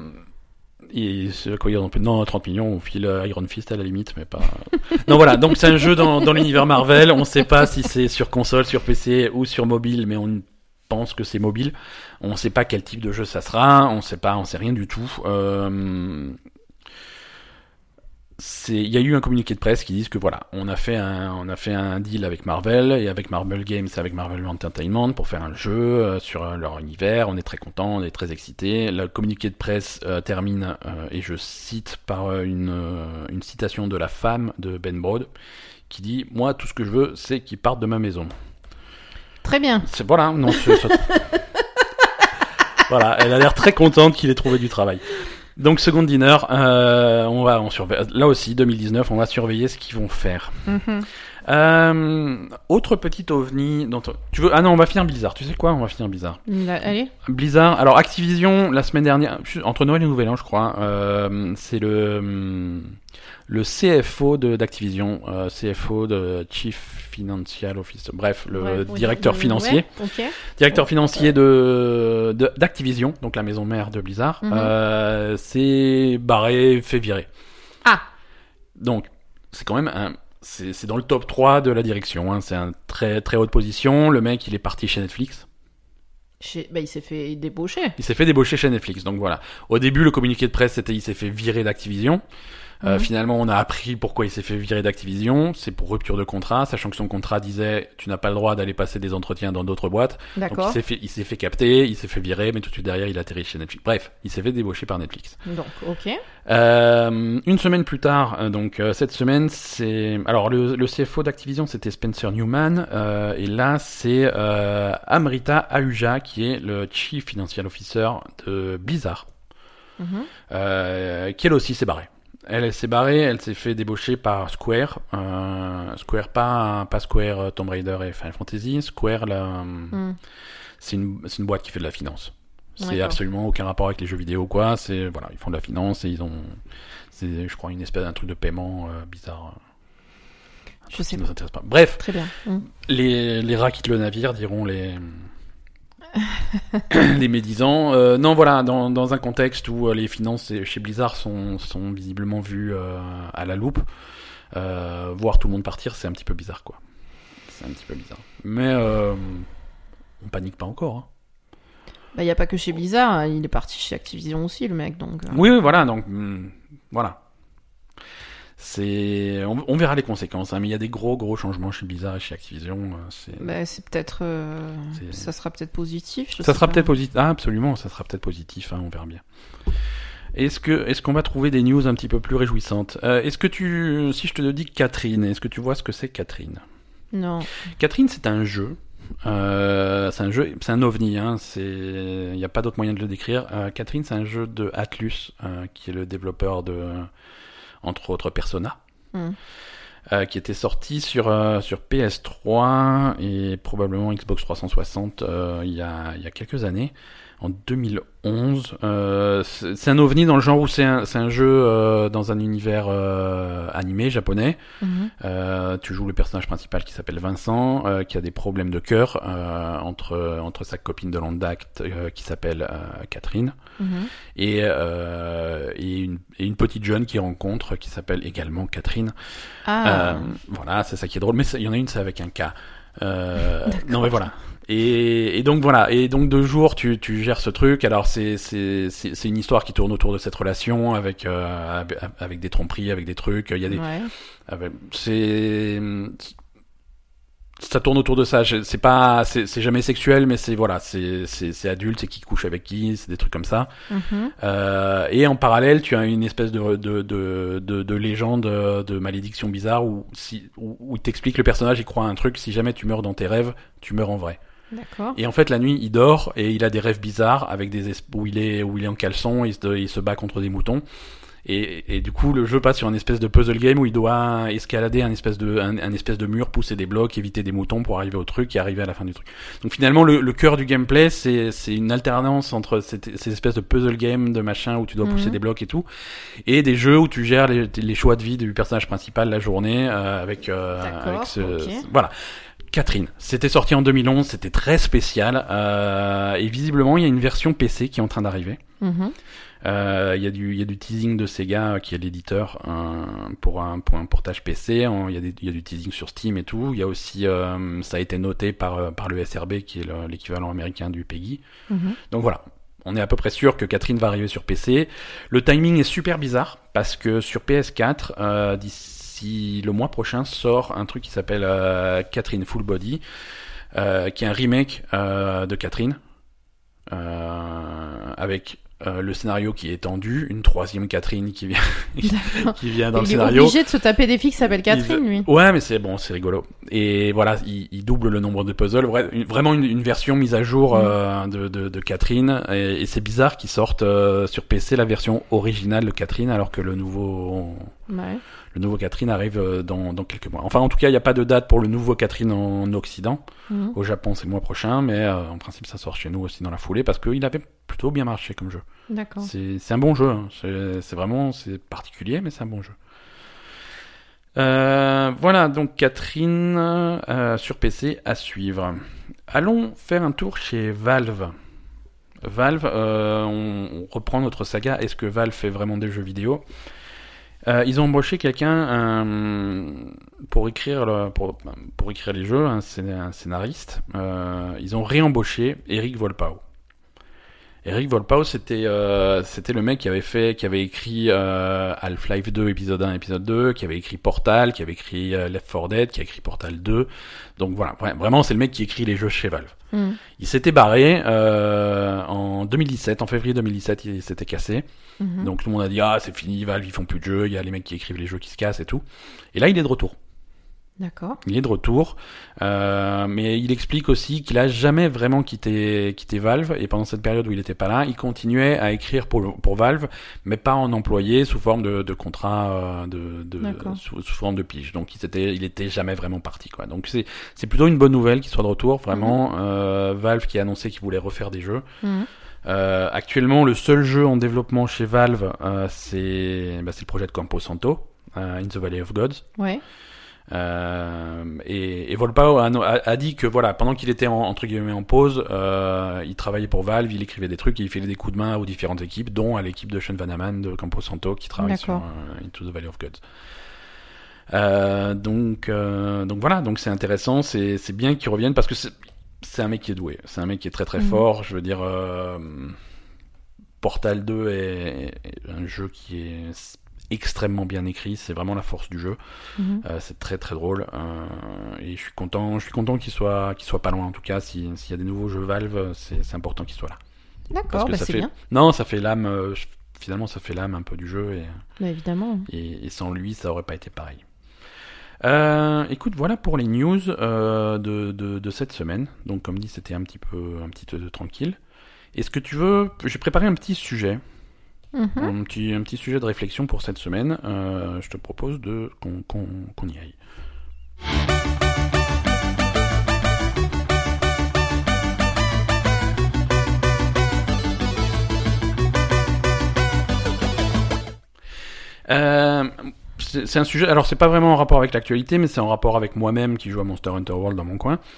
et c'est quoi ils ont fait? Non, 30 millions, on file Iron Fist à la limite, mais pas. non, voilà, donc c'est un jeu dans, dans l'univers Marvel. On sait pas si c'est sur console, sur PC ou sur mobile, mais on que c'est mobile. On sait pas quel type de jeu ça sera, on sait pas, on sait rien du tout. Euh, il y a eu un communiqué de presse qui disent que voilà on a fait un deal avec Marvel et avec Marvel Games et avec Marvel Entertainment pour faire un jeu euh, sur euh, leur univers on est très content on est très excité le communiqué de presse euh, termine et je cite par une une citation de la femme de Ben Brode qui dit moi tout ce que je veux c'est qu'ils partent de ma maison Très bien. c'est voilà non c'est- c'est- voilà elle a l'air très contente qu'il ait trouvé du travail donc second dinner, euh, on va on surveille là aussi 2019, on va surveiller ce qu'ils vont faire. Mhm. Euh, autre petit ovni dont tu veux ah non on va finir Blizzard. Tu sais quoi On va finir Blizzard. Là, Allez. Blizzard. Alors Activision la semaine dernière entre Noël et Nouvel An je crois. euh, c'est le le CFO de d'Activision, euh, CFO de Chief Financial Officer. Bref le Ouais, directeur financier ouais, directeur financier de de- d'Activision, donc la maison mère de Blizzard, Mhm. euh, s'est barré, fait virer. Ah. Donc, c'est quand même un. C'est c'est dans le top 3 de la direction. Hein. C'est un très très haute position. Le mec, il est parti chez Netflix. Chez- Bah, il s'est fait débaucher. Il s'est fait débaucher chez Netflix. Donc voilà. Au début, le communiqué de presse, c'était il s'est fait virer d'Activision. Euh, Mhm. Finalement, on a appris pourquoi il s'est fait virer d'Activision. C'est pour rupture de contrat, sachant que son contrat disait tu n'as pas le droit d'aller passer des entretiens dans d'autres boîtes. Donc il s'est fait, il s'est fait capter, il s'est fait virer, mais tout de suite derrière, il a atterri chez Netflix. Bref, il s'est fait débaucher par Netflix. Donc, ok. Euh, une semaine plus tard, euh, donc euh, cette semaine, c'est alors le, le CFO d'Activision, c'était Spencer Newman, euh, et là c'est euh, Amrita Ahuja qui est le Chief Financial Officer de Blizzard, Mhm. euh, qui elle aussi s'est barrée. Elle, elle s'est barrée, elle s'est fait débaucher par Square, euh, Square pas pas Square euh, Tomb Raider et Final Fantasy, Square là, Mm. c'est une, c'est une boîte qui fait de la finance. C'est absolument aucun rapport avec les jeux vidéo, quoi. C'est voilà, ils font de la finance et ils ont, c'est, je crois, une espèce d'un truc de paiement euh, bizarre. Un Je sais qui nous intéresse pas. Bref, Très bien. Mm. les, les rats quittent le navire, diront les les médisants. Euh, non, voilà, dans, dans un contexte où euh, les finances chez Blizzard sont, sont visiblement vues euh, à la loupe, voir tout le monde partir, c'est un petit peu bizarre, quoi. C'est un petit peu bizarre. Mais on panique pas encore. Hein. Bah, il n'y a pas que chez Blizzard, hein, il est parti chez Activision aussi, le mec, donc. Oui, oui, voilà, donc hmm, voilà. C'est, on, on verra les conséquences, hein, mais il y a des gros, gros changements chez Blizzard et chez Activision. euh, C'est, Bah, c'est peut-être. euh, Ça sera peut-être positif. ça sera peut-être positif. Ah, absolument, ça sera peut-être positif. hein, on verra bien. Est-ce que, est-ce qu'on va trouver des news un petit peu plus réjouissantes? Euh, Est-ce que tu, si je te dis Catherine, est-ce que tu vois ce que c'est Catherine? Non. Catherine, c'est un jeu. Euh, c'est un jeu, c'est un ovni. Hein, c'est, il n'y a pas d'autre moyen de le décrire. Catherine, c'est un jeu de Atlus, qui est le développeur de, entre autres, Persona, Mm. euh, qui était sorti sur euh, sur PS3 et probablement Xbox 360 euh, il y a il y a quelques années. En 2011. Euh, c'est un ovni dans le genre où c'est un, jeu euh, dans un univers euh, animé japonais. Mhm. Tu joues le personnage principal qui s'appelle Vincent, qui a des problèmes de cœur entre entre sa copine de longue date qui s'appelle Catherine Mhm. et et une, et une petite jeune qu'il rencontre qui s'appelle également Catherine. Ah, voilà, c'est ça qui est drôle. Mais il y en a une, c'est avec un K. Non, mais voilà. Et, et donc voilà. Et donc de jour, tu, tu gères ce truc. Alors c'est c'est c'est c'est une histoire qui tourne autour de cette relation avec euh, avec- des tromperies, avec des trucs. Il y a des ouais. avec- c'est ça tourne autour de ça. C'est pas c'est jamais sexuel, mais c'est voilà, c'est c'est c'est adulte, c'est qui couche avec qui, c'est des trucs comme ça. Mhm. Euh, et en parallèle, tu as une espèce de, de, de, de, de légende, de malédiction bizarre où, si, où, où t'explique le personnage, il croit à un truc, si jamais tu meurs dans tes rêves, tu meurs en vrai. D'accord. Et en fait, la nuit, il dort et il a des rêves bizarres avec des es- où il est où il est en caleçon, il se, il se bat contre des moutons. Et, et du coup, le jeu passe sur une espèce de puzzle game où il doit escalader un espèce de un, un espèce de mur, pousser des blocs, éviter des moutons pour arriver au truc et arriver à la fin du truc. Donc finalement, le, le cœur du gameplay, c'est c'est une alternance entre cette- ces espèces de puzzle game de machin où tu dois pousser Mhm. des blocs et tout, et des jeux où tu gères les, les choix de vie du personnage principal la journée euh, avec euh, avec ce- voilà. Catherine, c'était sorti en 2011, c'était très spécial euh, et visiblement il y a une version PC qui est en train d'arriver. Mhm. Euh, Il y a du il y a du teasing de Sega euh, qui est l'éditeur pour un pour un portage PC. Il y a y du teasing sur Steam et tout. Il y a aussi euh, ça a été noté par par le SRB qui est le- l'équivalent américain du PEGI. Mhm. Donc voilà. On est à peu près sûr que Catherine va arriver sur PC. Le timing est super bizarre parce que sur PS4, euh, d'ici le mois prochain, sort un truc qui s'appelle euh, Catherine Full Body, euh, qui est un remake euh, de Catherine, avec euh, le scénario qui est étendu, une troisième Catherine qui vient, qui vient dans le Il est scénario. obligé de se taper des filles qui s'appellent Catherine, lui. Ouais, mais c'est bon, c'est rigolo. Et voilà, il, il double le nombre de puzzles. Vraiment une, une version mise à jour euh, de, de, de Catherine. Et, et c'est bizarre qu'ils sortent euh, sur PC la version originale de Catherine, alors que le nouveau, Ouais. Le nouveau Catherine arrive euh, dans, dans quelques mois. Enfin, en tout cas, il n'y a pas de date pour le nouveau Catherine en Occident. Mhm. Au Japon, c'est le mois prochain, mais euh, en principe, ça sort chez nous aussi dans la foulée parce qu'il avait plutôt bien marché comme jeu. D'accord. C'est un bon jeu. hein. C'est c'est vraiment c'est particulier, mais c'est un bon jeu. Euh, voilà, donc Catherine euh, sur PC à suivre. Allons faire un tour chez Valve. Valve, euh, on, on reprend notre saga. Est-ce que Valve fait vraiment des jeux vidéo? Euh, Ils ont embauché quelqu'un euh, pour écrire le- pour, pour écrire les jeux, un, scén- un scénariste. Euh, ils ont réembauché Eric Volpau. Eric Volpau, c'était euh, c'était le mec qui avait fait, qui avait écrit euh, Half-Life 2 épisode 1, épisode 2, qui avait écrit Portal, qui avait écrit euh, Left 4 Dead, qui a écrit Portal 2. Donc voilà, vra- vraiment c'est le mec qui écrit les jeux chez Valve. Mhm. Il s'était barré euh, en 2017, en février 2017, il s'était cassé. Mhm. Donc tout le monde a dit ah c'est fini, Valve ils font plus de jeux, il y a les mecs qui écrivent les jeux qui se cassent et tout. Et là il est de retour. D'accord. Il est de retour, euh, mais il explique aussi qu'il a jamais vraiment quitté, quitté Valve, et pendant cette période où il était pas là, il continuait à écrire pour, pour Valve, mais pas en employé, sous forme de, de contrat, euh, de, de, sous, sous forme de pige. Donc il était, il était jamais vraiment parti, quoi. Donc c'est, c'est plutôt une bonne nouvelle qu'il soit de retour, vraiment. Euh, Valve qui a annoncé qu'il voulait refaire des jeux. Mhm. Euh, actuellement, le seul jeu en développement chez Valve, euh, c'est, bah, le projet de Campo Santo, euh, In the Valley of Gods. Ouais. Euh, et, et Volpao a, a- a dit que voilà, pendant qu'il était en, entre guillemets en pause, euh, il travaillait pour Valve, il écrivait des trucs, et il faisait des coups de main aux différentes équipes, dont à l'équipe de Sean Vanaman de Campo Santo qui travaille sur euh, Into the Valley of Gods. Donc, donc voilà, donc c'est intéressant, c'est bien qu'il revienne parce que c'est un mec qui est doué, c'est un mec qui est très très Mhm. fort. Je veux dire, Portal 2 est, est un jeu qui est extrêmement bien écrit, c'est vraiment la force du jeu. Mhm. Euh, c'est très très drôle euh, et je suis content, je suis content qu'il soit qu'il soit pas loin en tout cas. si- S'il y a des nouveaux jeux Valve, c'est important qu'il soit là. Parce D'accord, que bah ça c'est fait bien. non, ça fait l'âme. euh, finalement, ça fait l'âme un peu du jeu et, Bah, évidemment. et, et sans lui, ça aurait pas été pareil. Euh, écoute, voilà pour les news euh, de, de, de cette semaine. Donc, comme dit, c'était un petit peu un petit peu tranquille. Est-ce que tu veux J'ai préparé un petit sujet. Mhm. Un, petit, sujet de réflexion pour cette semaine. Euh, je te propose de qu'on y aille. Euh, c'est un sujet. Alors, c'est pas vraiment en rapport avec l'actualité, mais c'est en rapport avec moi-même qui joue à Monster Hunter World dans mon coin.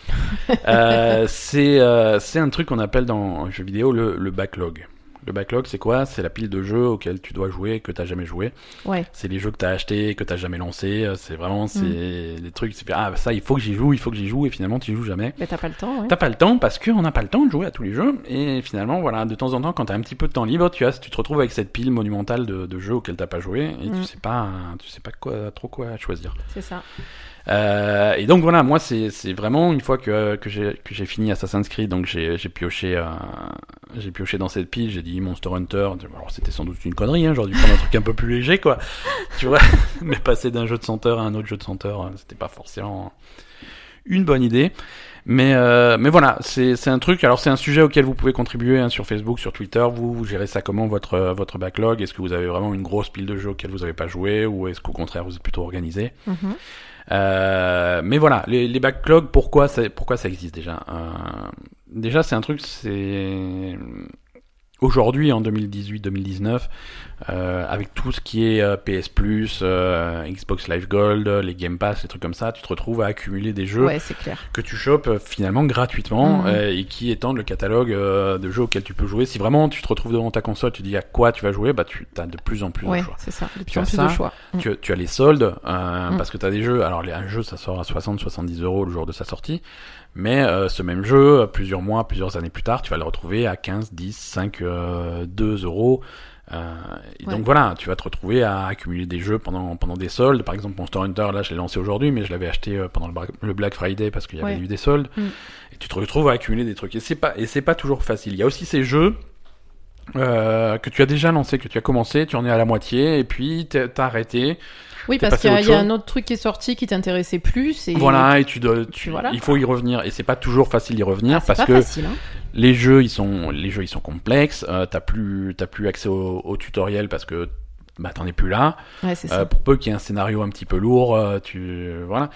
Euh, c'est un truc qu'on appelle dans le jeu vidéo le backlog. Le backlog, c'est quoi? C'est la pile de jeux auxquels tu dois jouer que t'as jamais joué. Ouais. C'est les jeux que t'as achetés, que t'as jamais lancés. euh, C'est vraiment c'est des trucs. C'est ah ça, il faut que j'y joue, il faut que j'y joue, et finalement tu joues jamais. Mais t'as pas le temps, ouais. T'as pas le temps parce qu'on n'a pas le temps de jouer à tous les jeux et finalement voilà de temps en temps quand t'as un petit peu de temps libre tu as tu te retrouves avec cette pile monumentale de, de jeux auxquels t'as pas joué et tu Mm. sais pas tu sais pas quoi trop quoi choisir. C'est ça. Euh, et donc voilà moi c'est vraiment une fois que que j'ai fini Assassin's Creed donc j'ai pioché euh, j'ai pioché dans cette pile j'ai dit Monster Hunter alors c'était sans doute une connerie hein, j'aurais dû prendre un truc un peu plus léger quoi tu vois mais passer d'un jeu de senteur à un autre jeu de senteur euh, c'était pas forcément une bonne idée mais euh, mais voilà, c'est un truc. Alors c'est un sujet auquel vous pouvez contribuer hein, sur Facebook, sur Twitter. Vous, vous gérez ça comment votre votre backlog? Est-ce que vous avez vraiment une grosse pile de jeux auxquels vous n'avez pas joué, ou est-ce qu'au contraire vous êtes plutôt organisé? Mhm. Euh, Mais voilà, les, les backlogs, pourquoi ça pourquoi ça existe déjà? Euh, Déjà c'est un truc, c'est aujourd'hui en 2018-2019, euh, avec tout ce qui est euh, PS Plus, euh, Xbox Live Gold, les Game Pass, les trucs comme ça, tu te retrouves à accumuler des jeux Ouais, clair. que tu chopes euh, finalement gratuitement Mhm. euh, et qui étendent le catalogue euh, de jeux auxquels tu peux jouer. Si vraiment tu te retrouves devant ta console, tu dis à quoi tu vas jouer, bah tu as de plus en plus Ouais, de choix. c'est ça. De Tu as ça, de choix. Mm. Tu, tu as les soldes euh, Mm. parce que tu as des jeux. Alors les, un jeu ça sort à 60-70 euros le jour de sa sortie, mais euh, ce même jeu plusieurs mois, plusieurs années plus tard, tu vas le retrouver à 15, 10, 5, euh, 2 euros. Euh, et Ouais. donc voilà, tu vas te retrouver à accumuler des jeux pendant pendant des soldes. Par exemple, Monster Hunter, là, je l'ai lancé aujourd'hui, mais je l'avais acheté euh, pendant le, Black Friday parce qu'il y avait Ouais. eu des soldes. Mm. Et tu te retrouves à accumuler des trucs. Et c'est pas et c'est pas toujours facile. Il y a aussi ces jeux euh, que tu as déjà lancé, que tu as commencé, tu en es à la moitié, et puis t'as arrêté. Oui, parce qu'il y, a- y un autre truc qui est sorti qui t'intéressait plus. Et... Voilà, et tu dois, tu, voilà. il faut y revenir. Et c'est pas toujours facile d'y revenir Ah, parce pas que facile. Hein. les jeux ils sont, les jeux ils sont complexes. Euh, t'as plus, t'as plus accès au, au tutoriel parce que bah t'en es plus là. Ouais, c'est Euh, pour peu qu'il y ait un scénario un petit peu lourd, euh, tu voilà.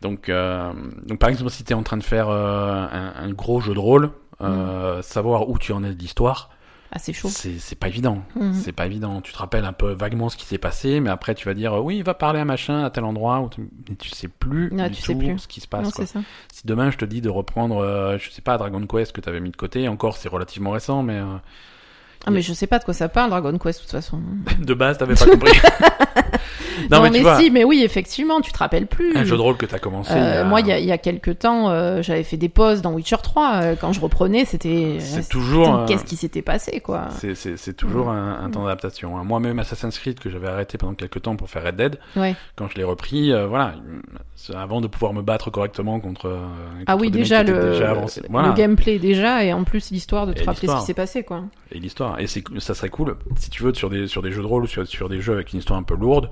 Donc, euh, donc par exemple, si t'es en train de faire euh, un, un gros jeu de rôle, euh, savoir où tu en es de l'histoire, Ah, c'est chaud. c'est pas évident. Mhm. C'est pas évident. Tu te rappelles un peu vaguement ce qui s'est passé, mais après tu vas dire oui, il va parler à machin à tel endroit, où tu... mais tu sais plus Ah, du tu sais tout plus. ce qui se Non, passe. quoi. c'est ça. Si demain je te dis de reprendre, euh, je sais pas, Dragon Quest que t'avais mis de côté, encore c'est relativement récent, mais euh, Ah, mais je sais pas de quoi ça parle, Dragon Quest, de toute façon. de base t'avais pas compris. Non, mais, mais, tu vois, si, mais oui, effectivement, tu te rappelles plus. un jeu de rôle que t'as commencé. Euh, il y a- Moi, il y a, il y a quelques temps, euh, j'avais fait des pauses dans Witcher 3. euh, quand je reprenais, c'était. c'est toujours. Qu'est-ce qui s'était passé, quoi c'est- toujours un, un temps d'adaptation. hein. Moi-même, Assassin's Creed, que j'avais arrêté pendant quelques temps pour faire Red Dead, Ouais. quand je l'ai repris, euh, voilà, avant de pouvoir me battre correctement contre. Ah oui, déjà le, déjà avancés. Voilà. le gameplay déjà et en plus l'histoire de te rappeler ce qui s'est passé quoi. et l'histoire. Et ça serait cool, si tu veux, sur des, sur des jeux de rôle ou sur, sur des jeux avec une histoire un peu lourde,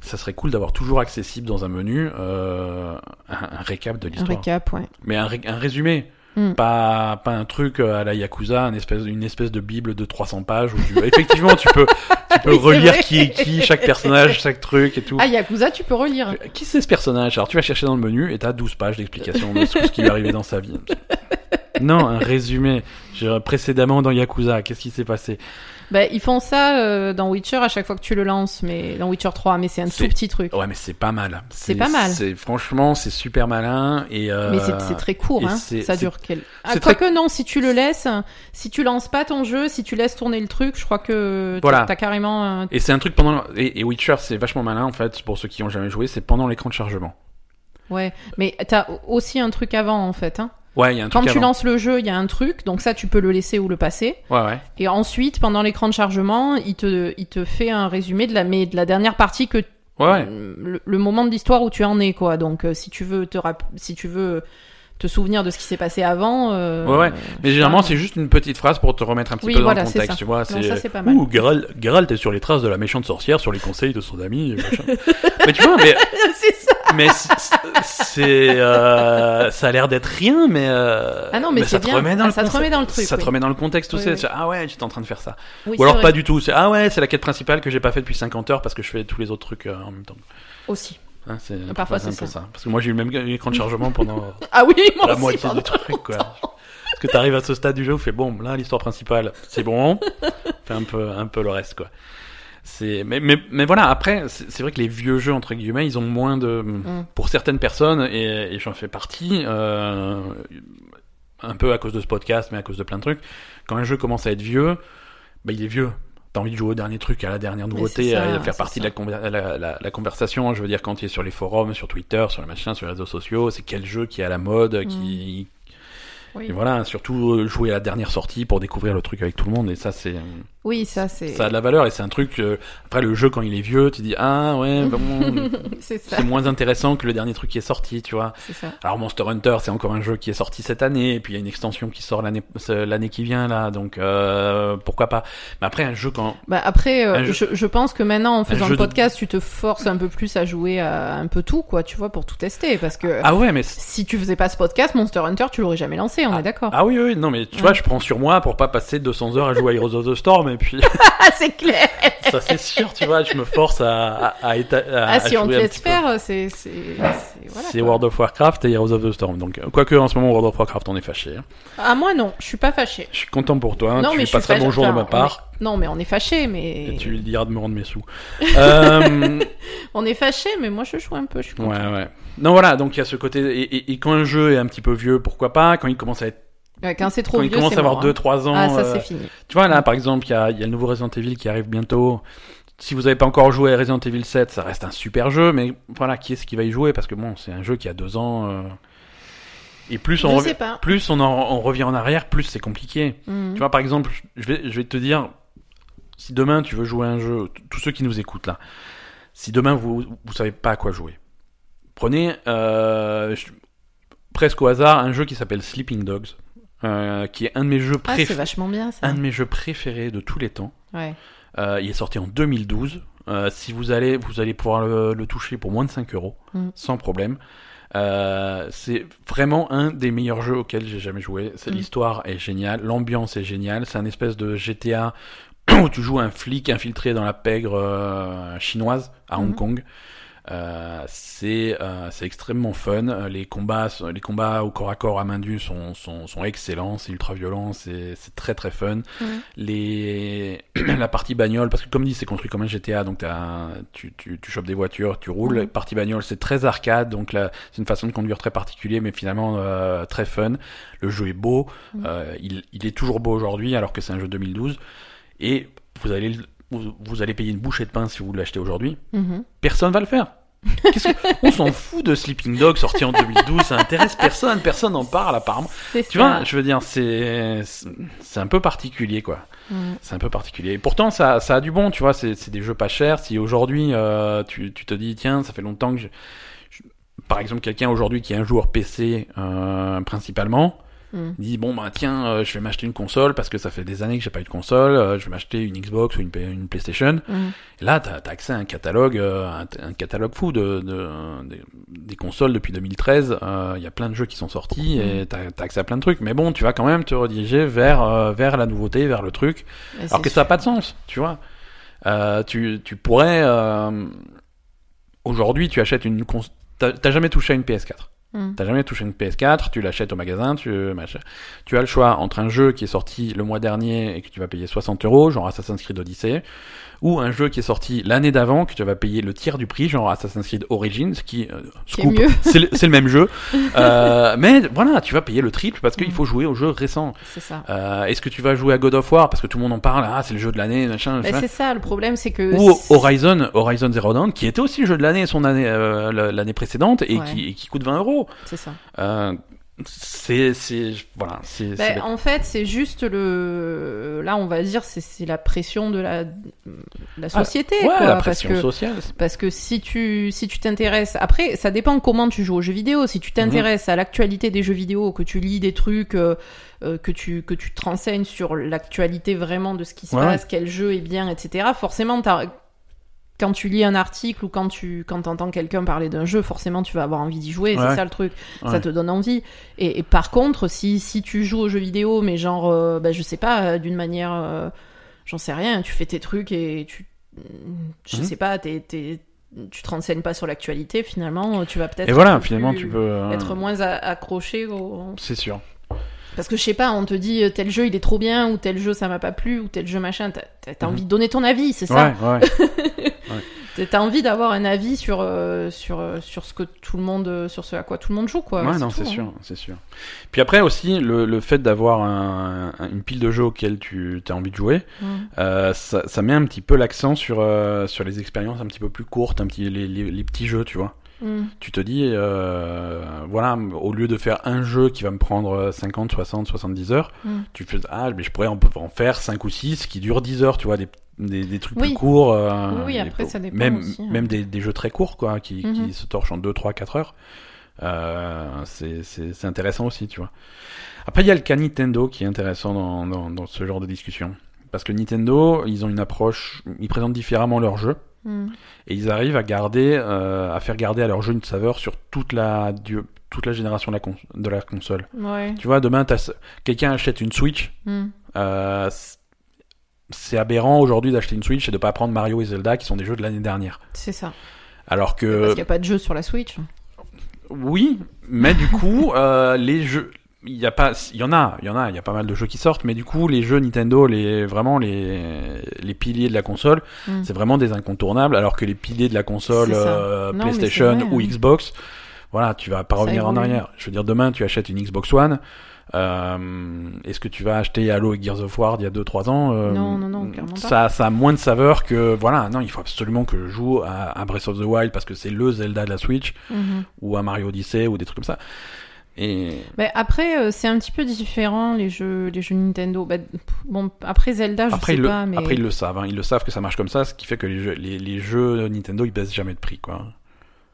ça serait cool d'avoir toujours accessible dans un menu euh, un, un récap de Un l'histoire. récap, ouais. Mais un, ré- un résumé. Mm. Pas, pas un truc euh, à la Yakuza, une espèce, une espèce de bible de 300 pages où tu, effectivement tu peux, tu peux Oui, relire qui est qui, chaque personnage, chaque truc et tout. Ah Yakuza, tu peux relire. Qui c'est ce personnage? Alors tu vas chercher dans le menu et t'as 12 pages d'explication de ce qui lui est arrivé dans sa vie. Non, un résumé. J'ai- Précédemment dans Yakuza, qu'est-ce qui s'est passé? Bah, ils font ça euh, dans Witcher à chaque fois que tu le lances, mais dans Witcher 3, mais c'est un tout petit truc. Ouais, mais c'est pas mal. C'est pas mal. Franchement, c'est super malin et. euh, Mais c'est- très court, hein. ça dure quel... Ah, quoique non, si tu le laisses, si tu lances pas ton jeu, si tu laisses tourner le truc, je crois que t'as Voilà. carrément... Et c'est un truc pendant et, et Witcher, c'est vachement malin en fait pour ceux qui ont jamais joué. C'est pendant l'écran de chargement. Ouais, mais t'as aussi un truc avant en fait. Hein. Ouais, y a un Quand truc tu avant. lances le jeu, il y a un truc, donc ça tu peux le laisser ou le passer. Ouais, ouais. Et ensuite, pendant l'écran de chargement, il te, il te fait un résumé de la, mais de la dernière partie que Ouais, le, le moment de l'histoire où tu en es, quoi. Donc, euh, si tu veux te si tu veux te souvenir de ce qui s'est passé avant. euh, Ouais, ouais. Mais généralement, c'est juste une petite phrase pour te remettre un petit Oui, peu dans voilà, le contexte, ça. tu vois. C'est pas mal. Ouh, Geralt, Geralt est sur les traces de la méchante sorcière, sur les conseils de son ami. mais tu vois, mais, c'est ça. mais c'est, euh, ça a l'air d'être rien, mais, euh, Ah non, mais ça te remet dans Ah, le ça te remet dans le truc, Ça te remet dans le contexte, tu Oui, Ah ouais, tu es en train de faire ça. Ou alors pas du tout. C'est, ah ouais, c'est la quête principale que j'ai pas fait depuis 50 heures parce que je fais tous les autres trucs en même temps. Aussi. Hein, c'est, Parfois, c'est un c'est peu ça. ça. Parce que moi, j'ai eu le même écran de chargement pendant Ah oui, moi la aussi, moitié du truc, quoi. Parce que t'arrives à ce stade du jeu où tu fais bon, là, l'histoire principale, c'est bon. Fais un peu, un peu le reste, quoi. C'est mais, mais mais voilà après c'est c'est vrai que les vieux jeux entre guillemets ils ont moins de Mm. pour certaines personnes et, et j'en fais partie euh, un peu à cause de ce podcast mais à cause de plein de trucs quand un jeu commence à être vieux bah il est vieux T'as envie de jouer au dernier truc, à la dernière nouveauté, ça, à faire partie ça. de la, conver- la, la, la conversation. Je veux dire, quand tu es sur les forums, sur Twitter, sur le machin, sur les réseaux sociaux, c'est quel jeu qui est à la mode, qui, Oui, et voilà, surtout euh, jouer à la dernière sortie pour découvrir le truc avec tout le monde. Et ça, c'est oui ça c'est ça a de la valeur et c'est un truc. euh, après, le jeu quand il est vieux, tu dis ah ouais, bon, c'est moins intéressant que le dernier truc qui est sorti, tu vois. Ça. Alors Monster Hunter, c'est encore un jeu qui est sorti cette année, et puis il y a une extension qui sort l'année l'année qui vient là, donc euh, pourquoi pas. Mais après un jeu quand Bah après, euh, jeu- je, je pense que maintenant, en faisant le de- podcast, tu te forces un peu plus à jouer à un peu tout, quoi, tu vois, pour tout tester. Parce que ah ouais, mais si tu faisais pas ce podcast, Monster Hunter, tu l'aurais jamais lancé, on est d'accord. ah oui oui non mais tu vois, je prends sur moi pour pas passer 200 heures à jouer à Heroes of the Storm et puis Ah, c'est clair ça c'est sûr, tu vois, je me force à à, à, éta- à- Ah, à si on te laisse faire, c'est... C'est voilà. World of Warcraft et Heroes of the Storm. Donc, quoique en ce moment World of Warcraft on est fâché. hein. Ah, moi, non, je suis pas fâché. Je suis content pour toi. hein. non, tu mais je suis passeras fâché. bonjour de enfin, ma part est- Non, mais on est fâché, mais... et tu lui diras de me rendre mes sous. euh, On est fâché, mais moi, je joue un peu, je suis ouais, ouais. Non, voilà. Donc il y a ce côté. Et, et- et quand un jeu est un petit peu vieux, pourquoi pas Quand il commence à être, Ouais, Quand c'est trop quand vieux, il commence à avoir mort, 2-3 ans. hein. Ah, ça, euh, c'est fini. Tu vois là, par exemple, il y a, il y a le nouveau Resident Evil qui arrive bientôt. Si vous n'avez pas encore joué à Resident Evil 7, ça reste un super jeu, mais voilà, qui est-ce qui va y jouer? Parce que bon, c'est un jeu qui a deux ans. euh, Et plus on, revient- plus on, en- on revient en arrière, plus c'est compliqué. Mhm. Tu vois, par exemple, je vais, je vais te dire, si demain tu veux jouer à un jeu, tous ceux qui nous écoutent là, si demain vous vous savez pas à quoi jouer, prenez euh, je- presque au hasard un jeu qui s'appelle Sleeping Dogs, euh, qui est un de mes jeux Ah, c'est préférés, vachement bien, ça. un de mes jeux préférés de tous les temps. Ouais. Euh, il est sorti en 2012. Euh, si vous allez, vous allez pouvoir le, le toucher pour moins de 5 euros, Mm. sans problème. Euh, c'est vraiment un des meilleurs jeux auxquels j'ai jamais joué. Mm. l'histoire est géniale, l'ambiance est géniale. C'est un espèce de GTA où tu joues un flic infiltré dans la pègre euh, chinoise à Hong Mhm. Kong. Euh, c'est euh, c'est extrêmement fun. Euh, Les combats les combats au corps à corps à main nue sont sont, sont excellents. C'est ultra violent. C'est très très fun. Les la partie bagnole parce que comme dit c'est construit comme un GTA donc tu tu tu chopes des voitures, tu roules. La partie bagnole c'est très arcade donc c'est une façon de conduire très particulière mais finalement euh, très fun. Le jeu est beau. Il il est toujours beau aujourd'hui alors que c'est un jeu 2012 et vous allez le- vous, vous allez payer une bouchée de pain si vous l'achetez aujourd'hui Mhm. personne va le faire. Que- On s'en fout de Sleeping Dog sorti en 2012, ça intéresse personne, personne n'en parle apparemment. Tu ça. vois, je veux dire, c'est c'est un peu particulier quoi. Mhm. C'est un peu particulier. Et pourtant, ça, ça a du bon, tu vois. C'est c'est des jeux pas chers. Si aujourd'hui, euh, tu, tu te dis, tiens, ça fait longtemps que je... je- Par exemple, quelqu'un aujourd'hui qui est un joueur PC euh, principalement, Mhm. il dit bon bah tiens, euh, je vais m'acheter une console parce que ça fait des années que j'ai pas eu de console. euh, je vais m'acheter une Xbox ou une, une PlayStation. Mhm. Et là, t'as as accès à un catalogue, euh, un, un catalogue fou de, de, des- des consoles depuis 2013. Euh, Il y a plein de jeux qui sont sortis et t'as as accès à plein de trucs. Mais bon, tu vas quand même te rediriger vers euh, vers la nouveauté, vers le truc. Alors que ça n'a pas de sens, tu vois. Euh, tu, tu pourrais... euh, Aujourd'hui, tu achètes une... cons- T'as t'as jamais touché à une PS4. Mhm. T'as jamais touché une PS4, tu l'achètes au magasin, tu, tu as le choix entre un jeu qui est sorti le mois dernier et que tu vas payer 60 euros, genre Assassin's Creed Odyssey, ou un jeu qui est sorti l'année d'avant que tu vas payer le tiers du prix, genre Assassin's Creed Origins, qui, euh, scoop, c'est le, même jeu, euh, mais voilà, tu vas payer le triple parce qu'il Mm. faut jouer aux jeux récents. C'est ça. Euh, Est-ce que tu vas jouer à God of War parce que tout le monde en parle, ah c'est le jeu de l'année, machin, machin. c'est ça, le problème, c'est que. Ou Horizon, Horizon Zero Dawn, qui était aussi le jeu de l'année son année euh, l'année précédente et Ouais. qui, et qui coûte 20 euros. C'est ça. C'est voilà, c'est Ben, en fait, c'est juste le. Là, on va dire, c'est c'est la pression de la, de la société. ouais, quoi, la parce pression que sociale. Parce que si tu si tu t'intéresses après ça dépend comment tu joues aux jeux vidéo si tu t'intéresses à l'actualité des jeux vidéo que tu lis des trucs euh, euh, que tu que tu te renseignes sur l'actualité vraiment de ce qui se Ouais, passe quel jeu est bien etc forcément t'as- quand tu lis un article ou quand tu quand entends quelqu'un parler d'un jeu forcément tu vas avoir envie d'y jouer Ouais. c'est ça le truc Ouais. ça te donne envie et, et par contre si si tu joues aux jeux vidéo mais genre euh, bah, je sais pas euh, d'une manière euh, j'en sais rien tu fais tes trucs et tu je Mhm. sais pas t'es, t'es- tu te renseignes pas sur l'actualité finalement tu vas peut-être Et voilà, finalement tu peux euh, être moins accroché au c'est sûr. Parce que je sais pas, on te dit euh, tel jeu il est trop bien, ou tel jeu ça m'a pas plu, ou tel jeu machin, t'as Mhm. envie de donner ton avis, c'est ça Ouais, ouais. T'as- T'as envie d'avoir un avis sur, euh, sur, euh, sur ce que tout le monde, sur ce à quoi tout le monde joue, quoi. Ouais, non, c'est hein. sûr, c'est sûr. Puis après aussi, le, le fait d'avoir un- un- une pile de jeux auxquels tu as envie de jouer, euh, ça, ça met un petit peu l'accent sur, euh, sur les expériences un petit peu plus courtes, un petit, les, les, les petits jeux, tu vois. Mm. Tu te dis, euh, voilà, au lieu de faire un jeu qui va me prendre 50, 60, 70 heures, Mm. tu fais, ah, mais je pourrais en, en faire 5 ou 6 qui durent 10 heures, tu vois, des, des, des trucs Oui. plus courts. euh, Oui, après, pour- ça dépend Même, aussi, hein. même des, des jeux très courts, quoi, qui, Mhm. qui se torchent en 2, 3, 4 heures. Euh, c'est intéressant aussi, tu vois. Après, il y a le cas Nintendo qui est intéressant dans, dans, dans ce genre de discussion. Parce que Nintendo, ils ont une approche, ils présentent différemment leurs jeux Mm. et ils arrivent à garder, euh, à faire garder à leur jeu une saveur sur toute la, du- toute la génération de la, cons- de la console. Ouais. Tu vois, demain, quelqu'un achète une Switch, Mm. euh, c'est aberrant aujourd'hui d'acheter une Switch et de pas prendre Mario et Zelda qui sont des jeux de l'année dernière. C'est ça. Alors Parce que qu'il n'y a pas de jeu sur la Switch. oui, mais du coup, euh, les jeux, il y a pas, il y en a, il y en a, il y a pas mal de jeux qui sortent, mais du coup, les jeux Nintendo, les vraiment les les piliers de la console, Mm. c'est vraiment des incontournables, alors que les piliers de la console euh, Non, PlayStation vrai, ou hein. Xbox, voilà, tu vas pas Ça revenir en arrière. Je veux dire, demain, tu achètes une Xbox One. Euh, Est-ce que tu vas acheter Halo et Gears of War d'il y a 2-3 ans euh, Non, non, non, clairement pas. Ça, ça a moins de saveur que voilà. Non, il faut absolument que je joue à, à Breath of the Wild parce que c'est le Zelda de la Switch Mhm. ou à Mario Odyssey ou des trucs comme ça. Et Mais après, euh, c'est un petit peu différent les jeux, les jeux Nintendo. Bah, bon, après Zelda, je après, sais le, pas, mais après ils le savent, hein. ils le savent que ça marche comme ça, ce qui fait que les jeux, les, les jeux Nintendo ils baissent jamais de prix quoi.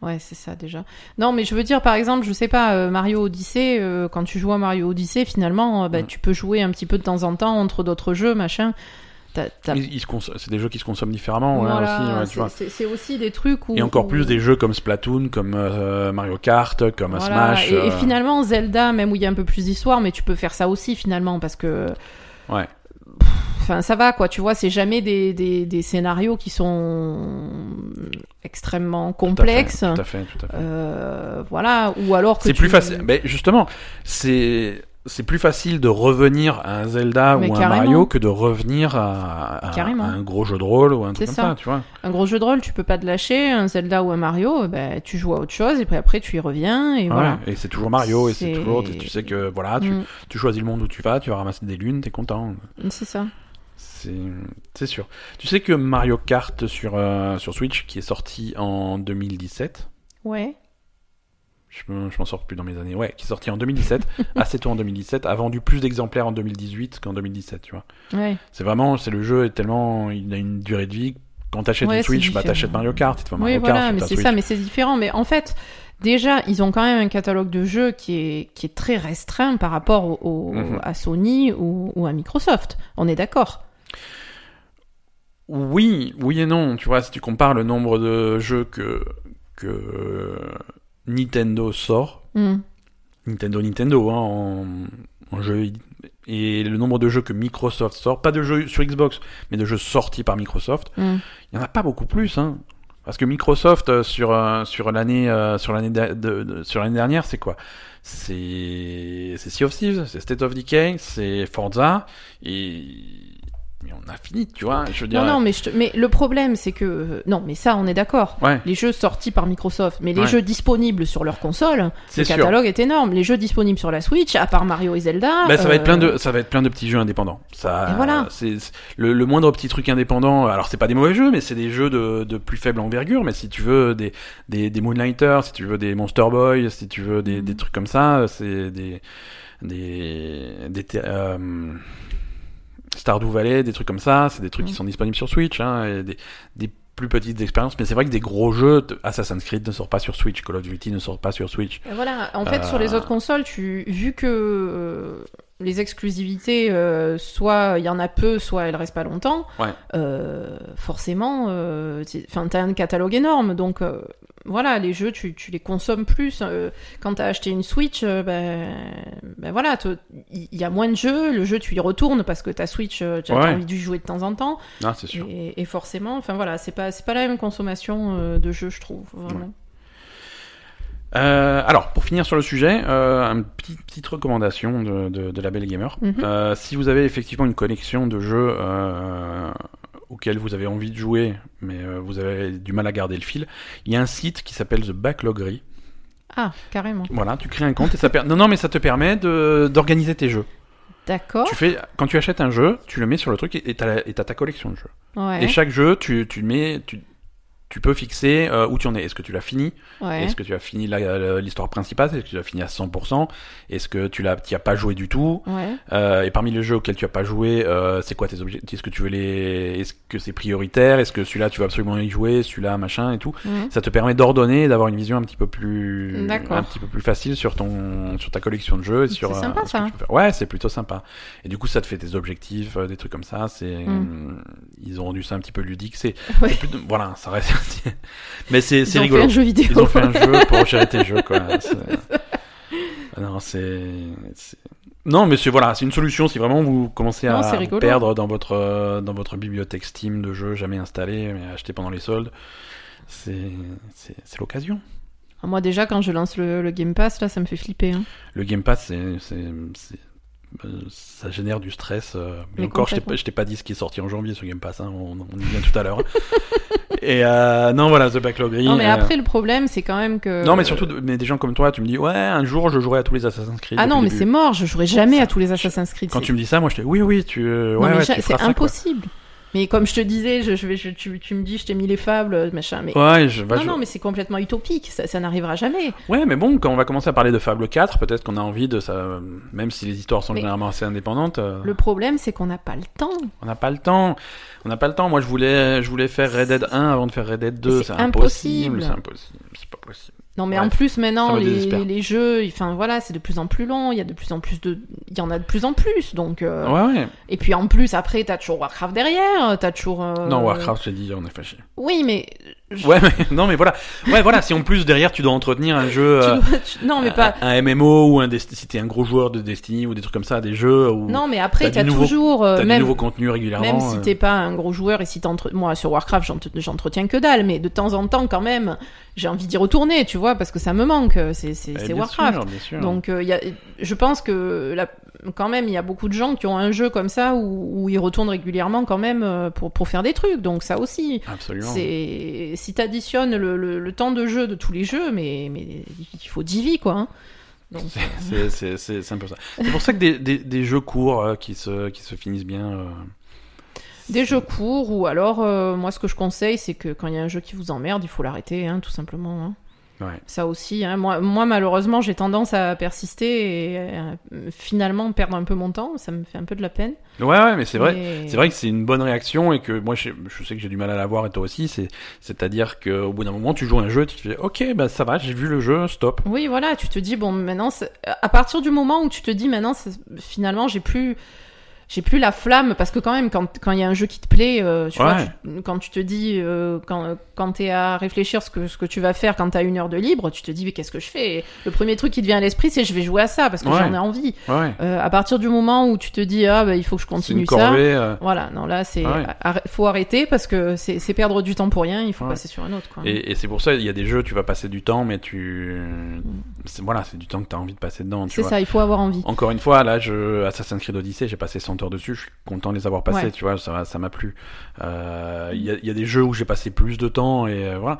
ouais, c'est ça déjà. Non, mais je veux dire, par exemple, je sais pas, euh, Mario Odyssey, euh, quand tu joues à Mario Odyssey, finalement, bah, Mm. tu peux jouer un petit peu de temps en temps entre d'autres jeux, machin. C'est des jeux qui se consomment différemment ouais, Voilà, c'est- aussi des trucs où. Et encore où- plus des jeux comme Splatoon, comme euh, Mario Kart, comme Voilà, Smash. Et, et euh, finalement, Zelda, même où il y a un peu plus d'histoire, mais tu peux faire ça aussi finalement parce que. Ouais. Enfin, ça va quoi, tu vois, c'est jamais des, des, des scénarios qui sont extrêmement tout à fait, complexes. Tout à fait, tout à fait. Euh, voilà, ou alors que C'est tu- plus facile. Mais justement, c'est c'est plus facile de revenir à un Zelda Mais ou à un. Mario que de revenir à, à- Carrément. à un gros jeu de rôle ou un truc comme ça. ça. tu vois. Un gros jeu de rôle, tu peux pas te lâcher, un Zelda ou un Mario, ben, tu joues à autre chose et puis après tu y reviens et voilà. Et c'est toujours Mario et c'est toujours tu sais que voilà tu, Mm, tu choisis le monde où tu vas tu vas ramasser des lunes t'es content c'est ça. c'est c'est sûr tu sais que Mario Kart sur euh, sur Switch qui est sorti en 2017 Ouais. Je me- je m'en sors plus dans mes années ouais qui est sorti en 2017 assez tôt en 2017 a vendu plus d'exemplaires en 2018 qu'en 2017 tu vois Ouais. c'est vraiment c'est le jeu est tellement il a une durée de vie quand t'achètes Ouais, une Switch bah t'achètes Mario Kart tu Mario Oui, voilà, Kart mais sur ta c'est ça, mais c'est différent. Mais en fait, déjà, ils ont quand même un catalogue de jeux qui est, qui est très restreint par rapport au, au- Mhm. à Sony ou, ou à Microsoft. On est d'accord. Oui, oui et non. Tu vois, si tu compares le nombre de jeux que, que Nintendo sort, Hmm. Nintendo, Nintendo, hein, en, en jeu, et le nombre de jeux que Microsoft sort, pas de jeux sur Xbox, mais de jeux sortis par Microsoft, Hmm. il n'y en a pas beaucoup plus. Hein. Parce que Microsoft, euh, sur, euh, sur l'année euh, sur l'année de- de- sur l'année dernière, c'est quoi? C'est c'est Sea of Thieves, c'est State of Decay, c'est Forza, et... Mais on a fini, tu vois. Je veux dire, Non, non, mais, je te- mais le problème, c'est que. euh, Non, mais ça, on est d'accord. ouais, Les jeux sortis par Microsoft, mais les Ouais. jeux disponibles sur leur console, le sûr. catalogue est énorme. Les jeux disponibles sur la Switch, à part Mario et Zelda. Bah, ça va être euh, plein de ça va être plein de petits jeux indépendants. Ça Et voilà. c'est le, le moindre petit truc indépendant. Alors c'est pas des mauvais jeux mais c'est des jeux de, de plus faible envergure mais si tu veux des des des Moonlighters, si tu veux des Monster Boy, si tu veux des, des trucs comme ça, c'est des des des euh, Stardew Valley, des trucs comme ça, c'est des trucs qui Mhm. sont disponibles sur Switch hein, et des des plus petites expériences mais c'est vrai que des gros jeux Assassin's Creed ne sort pas sur Switch, Call of Duty ne sort pas sur Switch. Et Voilà, en fait, Euh, sur les autres consoles, tu, vu que euh, les exclusivités, euh, soit il y en a peu, soit elles restent pas longtemps, Ouais. euh, forcément, euh, tu- enfin, t'as un catalogue énorme, donc euh, voilà, les jeux, tu, tu les consommes plus. euh, quand t'as acheté une Switch, euh, ben, ben voilà, il y, a moins de jeux, le jeu, tu y retournes parce que ta Switch, euh, tu as Ouais. envie d'y jouer de temps en temps, Ah, c'est sûr. et, et forcément, enfin voilà, c'est pas, c'est pas la même consommation euh, de jeux, je trouve, vraiment. Euh, alors, pour finir sur le sujet, euh, une petite, petite recommandation de, de, de la Belle Gamer. Mhm. Euh, si vous avez effectivement une collection de jeux auxquels vous avez envie de jouer, mais vous avez du mal à garder le fil, il y a un site qui s'appelle The Backloggery. Ah, carrément. Voilà, tu crées un compte et ça per... non non mais ça te permet d'organiser tes jeux. D'accord. Tu fais quand tu achètes un jeu, tu le mets sur le truc et t'as ta collection de jeux. Ouais. Et chaque jeu, tu tu le mets tu tu peux fixer euh, où tu en es. Est-ce que tu l'as fini? Ouais. Est-ce que tu as fini l'histoire principale? Est-ce que tu as fini à 100% Est-ce que tu l'as, as pas joué du tout? Ouais. Euh, Et parmi les jeux auxquels tu as pas joué, euh, c'est quoi tes objectifs Est-ce que tu veux les Est-ce que c'est prioritaire? Est-ce que celui-là tu vas absolument y jouer? Celui-là machin et tout. Mhm. Ça te permet d'ordonner, d'avoir une vision un petit peu plus, un petit peu plus facile sur ton, sur ta collection de jeux et sur. C'est euh, sympa, ce ça. Ouais, c'est plutôt sympa. Et du coup, ça te fait tes objectifs, euh, des trucs comme ça. C'est, Mm. ils ont rendu ça un petit peu ludique. C'est, voilà, ça reste. Mais c'est, Ils c'est ont rigolo. fait un jeu vidéo. Ils ont fait un jeu pour gérer tes jeux, quoi. Ah Non, c'est. Non, mais c'est voilà, c'est une solution si vraiment vous commencez Non, à vous rigolo. perdre dans votre euh, dans votre bibliothèque Steam de jeux jamais installés mais achetés pendant les soldes. C'est c'est l'occasion. Ah, Moi, déjà, quand je lance le, le Game Pass, là, ça me fait flipper. Hein. Le Game Pass, c'est euh, ça génère du stress. euh, mais encore, je t'ai pas, dit ce qui est sorti en janvier ce Game Pass. Hein, on, on y vient tout à l'heure. Et euh, non, voilà, The Backlog Non, mais euh, après, le problème, c'est quand même que. Non, mais surtout, mais des gens comme toi, tu me dis, ouais, un jour je jouerai à tous les Assassin's Creed. Ah non, mais c'est mort, je jouerai jamais à tous les Assassin's Creed. Quand tu me dis ça, moi je te dis, oui, oui, tu. euh, ouais, c'est quoi. Mais comme je te disais, je, je vais, je- tu, tu me dis, je t'ai mis les fables, machin. Mais Ouais, je, bah, non, je- non, mais c'est complètement utopique. Ça, ça n'arrivera jamais. ouais, mais bon, quand on va commencer à parler de Fable 4, peut-être qu'on a envie de ça, même si les histoires sont Mais- généralement assez indépendantes, euh, Le problème, c'est qu'on n'a pas le temps. on n'a pas le temps. On n'a pas le temps. Moi, je voulais, je voulais faire Red Dead 1 avant de faire Red Dead 2. C'est impossible. C'est impossible. C'est pas possible. Non, mais Ouais. en plus, maintenant, les, les jeux, enfin voilà, c'est de plus en plus long. Il y a de plus en plus de, il y en a de plus en plus. Donc, euh, Ouais, ouais. et puis en plus, après, t'as toujours Warcraft derrière. T'as toujours. euh, Non, Warcraft, j'ai dit, on est fâché. Oui, mais. Ouais, mais non, mais voilà. Ouais, voilà. Si en plus derrière tu dois entretenir un jeu. tu euh, dois- tu- Non, mais pas. un, un MMO ou un si t'es un gros joueur de Destiny ou des trucs comme ça, des jeux où Non, mais après, t'as nouveau- toujours. euh, du même, nouveau contenu régulièrement. Même si euh. t'es pas un gros joueur et si t'entre... Moi, sur Warcraft, j'entre- j'entretiens que dalle, mais de temps en temps, quand même, j'ai envie d'y retourner, tu vois, parce que ça me manque, c'est c'est- Eh, c'est bien Warcraft. sûr, bien sûr. Donc, euh, y a... je pense que la... quand même, il y a beaucoup de gens qui ont un jeu comme ça où, où ils retournent régulièrement quand même euh, pour, pour faire des trucs. Donc, ça aussi, Absolument. c'est si t'additionnes le, le, le temps de jeu de tous les jeux, mais, mais il faut 10 vies, quoi. hein. C'est- un peu ça. C'est pour ça que des, des, des jeux courts euh, qui, se, qui se finissent bien. euh, Des jeux courts, ou alors, euh, moi, ce que je conseille, c'est que quand il y a un jeu qui vous emmerde, il faut l'arrêter, hein, tout simplement. hein. Ouais. Ça aussi, hein. moi, moi, malheureusement, j'ai tendance à persister et euh, finalement perdre un peu mon temps. Ça me fait un peu de la peine. Ouais, ouais, mais c'est vrai. C'est vrai que c'est une bonne réaction et que moi je, je sais que j'ai du mal à l'avoir et toi aussi. C'est c'est-à-dire qu'au bout d'un moment tu joues un jeu, tu te fais ok bah ça va, j'ai vu le jeu, stop. Oui, voilà, tu te dis, bon, maintenant, à partir du moment où tu te dis, maintenant, finalement, j'ai plus. J'ai plus la flamme parce que quand même quand quand il y a un jeu qui te plaît, euh, tu Ouais. vois, tu- quand tu te dis euh, quand quand t'es à réfléchir ce que ce que tu vas faire quand t'as une heure de libre, tu te dis mais qu'est-ce que je fais? Et Le premier truc qui te vient à l'esprit c'est je vais jouer à ça parce que Ouais. j'en ai envie. Ouais. Euh, à partir du moment où tu te dis ah bah il faut que je continue une ça, corvée. euh, voilà non là c'est arr- faut arrêter parce que c'est c'est perdre du temps pour rien, il faut passer sur un autre quoi. Et, et c'est pour ça il y a des jeux tu vas passer du temps, mais tu voilà c'est du temps que t'as envie de passer dedans. C'est ça, il faut avoir envie. Encore une fois, là, je Assassin's Creed Odyssey, j'ai passé 100 heures dessus, je suis content de les avoir passés, Ouais. tu vois, ça ça m'a plu. Euh, Il y, a, il y a des jeux où j'ai passé plus de temps et euh, voilà.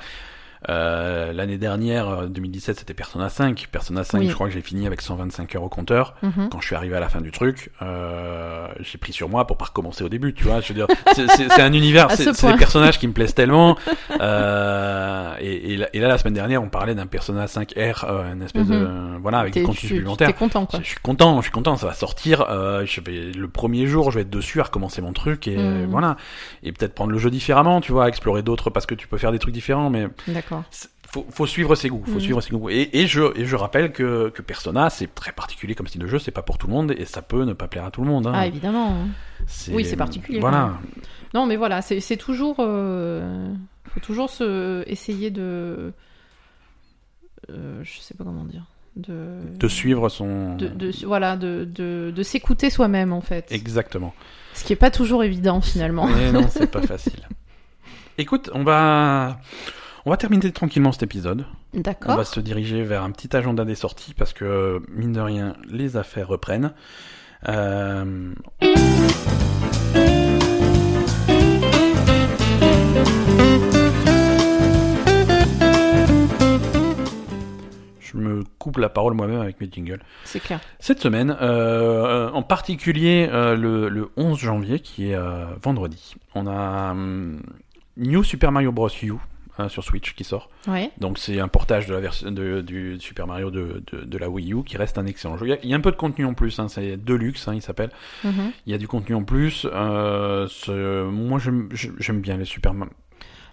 Euh, L'année dernière, euh, 2017, c'était Persona 5. Persona 5, Oui. je crois que j'ai fini avec 125 heures au compteur. Mhm. Quand je suis arrivé à la fin du truc, euh, j'ai pris sur moi pour pas recommencer au début, tu vois. Je veux dire, c'est- un univers, c'est ce c'est des personnages qui me plaisent tellement. Euh, et, et là, et là, la semaine dernière, on parlait d'un Persona 5R, euh, une espèce de voilà avec des contenus supplémentaires. Content quoi. Je suis content, je suis content, ça va sortir. Euh, je vais le premier jour, je vais être dessus à recommencer mon truc et Mhm. voilà. Et peut-être prendre le jeu différemment, tu vois, explorer d'autres parce que tu peux faire des trucs différents, mais D'accord. faut, faut suivre ses goûts, faut Mhm. suivre ses goûts. Et, et je et je rappelle que que Persona, c'est très particulier comme style de jeu, c'est pas pour tout le monde et ça peut ne pas plaire à tout le monde. hein. Ah évidemment. Oui, c'est particulier, Voilà. Non, mais voilà, c'est toujours. Euh, faut toujours se essayer de. Euh, je sais pas comment dire. De. De suivre son. de, de- voilà, de, de, de s'écouter soi-même en fait. Exactement. Ce qui est pas toujours évident finalement. Mais non, c'est pas facile. Écoute, on va on va terminer tranquillement cet épisode. On D'accord. va se diriger vers un petit agenda des sorties parce que, mine de rien, les affaires reprennent. Euh, Je me coupe la parole moi-même avec mes jingles. C'est clair. Cette semaine, euh, en particulier euh, le, le 11 janvier, qui est euh, vendredi, on a hum, New Super Mario Bros. U euh, sur Switch qui sort. Ouais. Donc c'est un portage de la version de, du Super Mario de, de, de la Wii U qui reste un excellent jeu. Il y a, il y a un peu de contenu en plus, hein, c'est Deluxe, hein, il s'appelle. Mhm. Il y a du contenu en plus. Euh, moi j'aime j'aime bien les Super Mario.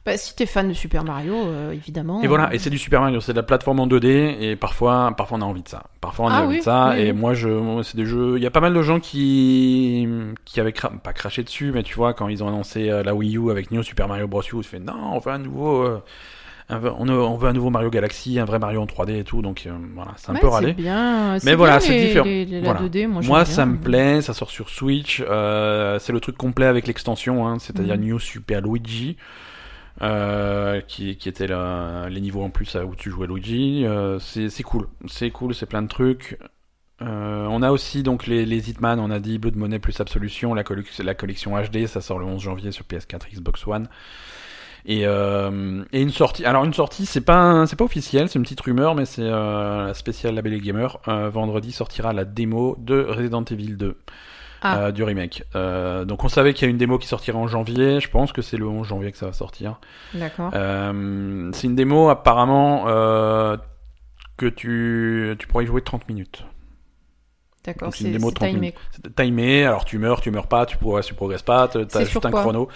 Bah, si t'es fan de Super Mario, euh, évidemment. Et voilà, et c'est du Super Mario, c'est de la plateforme en 2D et parfois, parfois on a envie de ça. Parfois on a Ah envie oui, de ça oui, et oui. moi je, c'est des jeux. Il y a pas mal de gens qui qui avaient cra- pas craché dessus, mais tu vois quand ils ont annoncé euh, la Wii U avec New Super Mario Bros. U, ils fait non, on veut un nouveau. euh, un on, on veut un nouveau Mario Galaxy, un vrai Mario en 3D et tout, donc euh, voilà, c'est un ouais, peu râlé. Bien. Mais voilà, c'est différent. les- les- la Voilà. 2D, moi, ça me plaît, ça sort sur Switch. euh, c'est le truc complet avec l'extension, hein, c'est-à-dire Mhm. New Super Luigi, euh, qui, là, les niveaux en plus où tu jouais Luigi. euh, c'est cool, c'est cool, c'est plein de trucs. Euh, on a aussi donc les, Hitman, on a dit Blood Money plus Absolution, la, collec- la collection HD, ça sort le 11 janvier sur PS4, Xbox One. Et, une sortie. Alors une sortie, c'est pas c'est pas officiel, c'est une petite rumeur, mais c'est euh, la spéciale Label Gamer. Vendredi sortira la démo de Resident Evil 2 Ah. euh, du remake. Euh, donc on savait qu'il y a une démo qui sortira en janvier. Je pense que c'est le 11 janvier que ça va sortir. D'accord. Euh, c'est une démo apparemment que tu tu pourrais y jouer 30 minutes. D'accord, c'est une c'est démo c'est 30 timé. timé, alors tu meurs, tu meurs pas, tu progresses, tu progresses pas, t'as juste un chrono.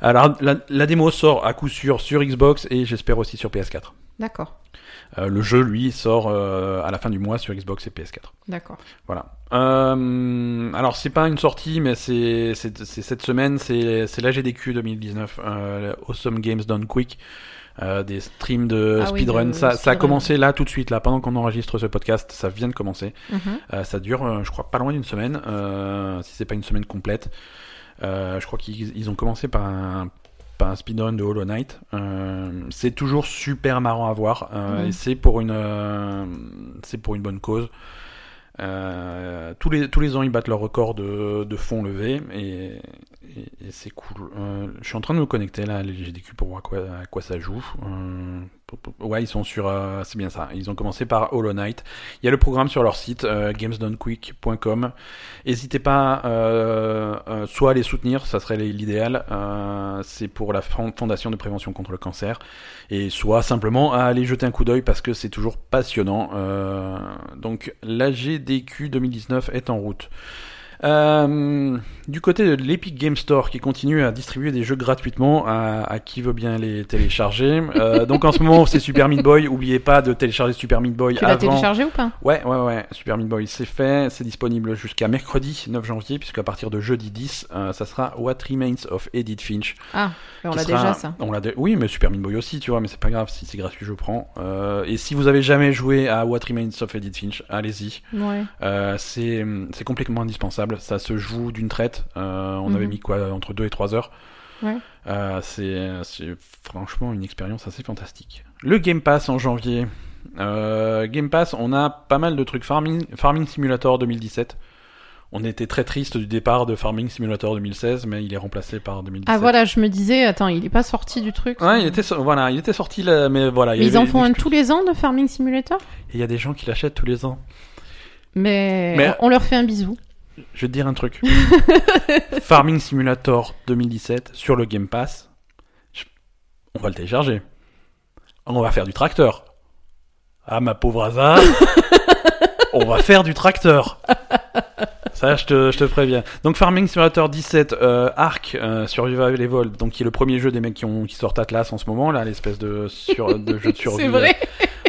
Alors la, la démo sort à coup sûr sur Xbox et j'espère aussi sur PS4. D'accord. Euh, le jeu, lui, sort euh, à la fin du mois sur Xbox et PS4. D'accord. Voilà. Euh, alors c'est pas une sortie, mais c'est cette semaine, c'est l'AGDQ 2019, euh, Awesome Games Done Quick, des streams de Ah speedrun. ça ça a commencé là tout de suite là, pendant qu'on enregistre ce podcast, ça vient de commencer. Mhm. Ça dure, je crois, pas loin d'une semaine, si c'est pas une semaine complète. Je crois qu'ils ils ont commencé par un, par un speedrun de Hollow Knight. Euh, c'est toujours super marrant à voir, euh, Mhm. et c'est pour une, euh, c'est pour une bonne cause. Tous les tous les ans ils battent leur record de, de fonds levés et, et, et c'est cool. Je suis en train de me connecter là à l'LGDQ pour voir quoi, à quoi ça joue. Ouais ils sont sur euh, c'est bien ça. Ils ont commencé par Hollow Knight. Il y a le programme sur leur site euh, gamesdonequick.com. N'hésitez pas euh, euh, soit à les soutenir, ça serait l'idéal. C'est pour la Fond- Fondation de prévention contre le cancer et soit simplement à aller jeter un coup d'œil parce que c'est toujours passionnant. Donc la GDQ 2019 est en route. Euh, du côté de l'Epic Game Store qui continue à distribuer des jeux gratuitement à, à qui veut bien les télécharger. Euh, donc en ce moment c'est Super Meat Boy. Oubliez pas de télécharger Super Meat Boy Tu l'as téléchargé ou pas? Ouais, ouais, ouais. Super Meat Boy, c'est fait. C'est disponible jusqu'à mercredi 9 janvier, puisqu'à partir de jeudi 10, euh, ça sera What Remains of Edith Finch. Ah, on qui l'a sera- déjà ça. On l'a dé- Oui, mais Super Meat Boy aussi, tu vois, mais c'est pas grave. Si c'est gratuit, je prends. Euh, et si vous avez jamais joué à What Remains of Edith Finch, allez-y. Ouais. C'est c'est complètement indispensable. Ça se joue d'une traite. Euh, on Mhm. avait mis quoi entre 2 et 3 heures. Ouais. Euh, c'est franchement une expérience assez fantastique. Le Game Pass en janvier. Euh, Game Pass, on a pas mal de trucs. Farming, Farming Simulator 2017. On était très triste du départ de Farming Simulator 2016, mais il est remplacé par 2017. Ah voilà, je me disais, attends, il est pas sorti du truc. Ouais, il était, voilà, il était sorti là, mais voilà. il ils en font un tous les ans de Farming Simulator? Et il y a des gens qui l'achètent tous les ans. Mais, Mais- on leur fait un bisou. Je vais te dire un truc. Farming Simulator 2017 sur le Game Pass. je- On va le télécharger. On va faire du tracteur. Ah ma pauvre Asa. On va faire du tracteur. Ça, je te, je te préviens. Donc Farming Simulator 17, euh, Ark, euh, Survival Evolved, donc qui est le premier jeu des mecs qui, ont, qui sortent Atlas en ce moment, là, l'espèce de, sur, de jeu de survie. C'est vrai.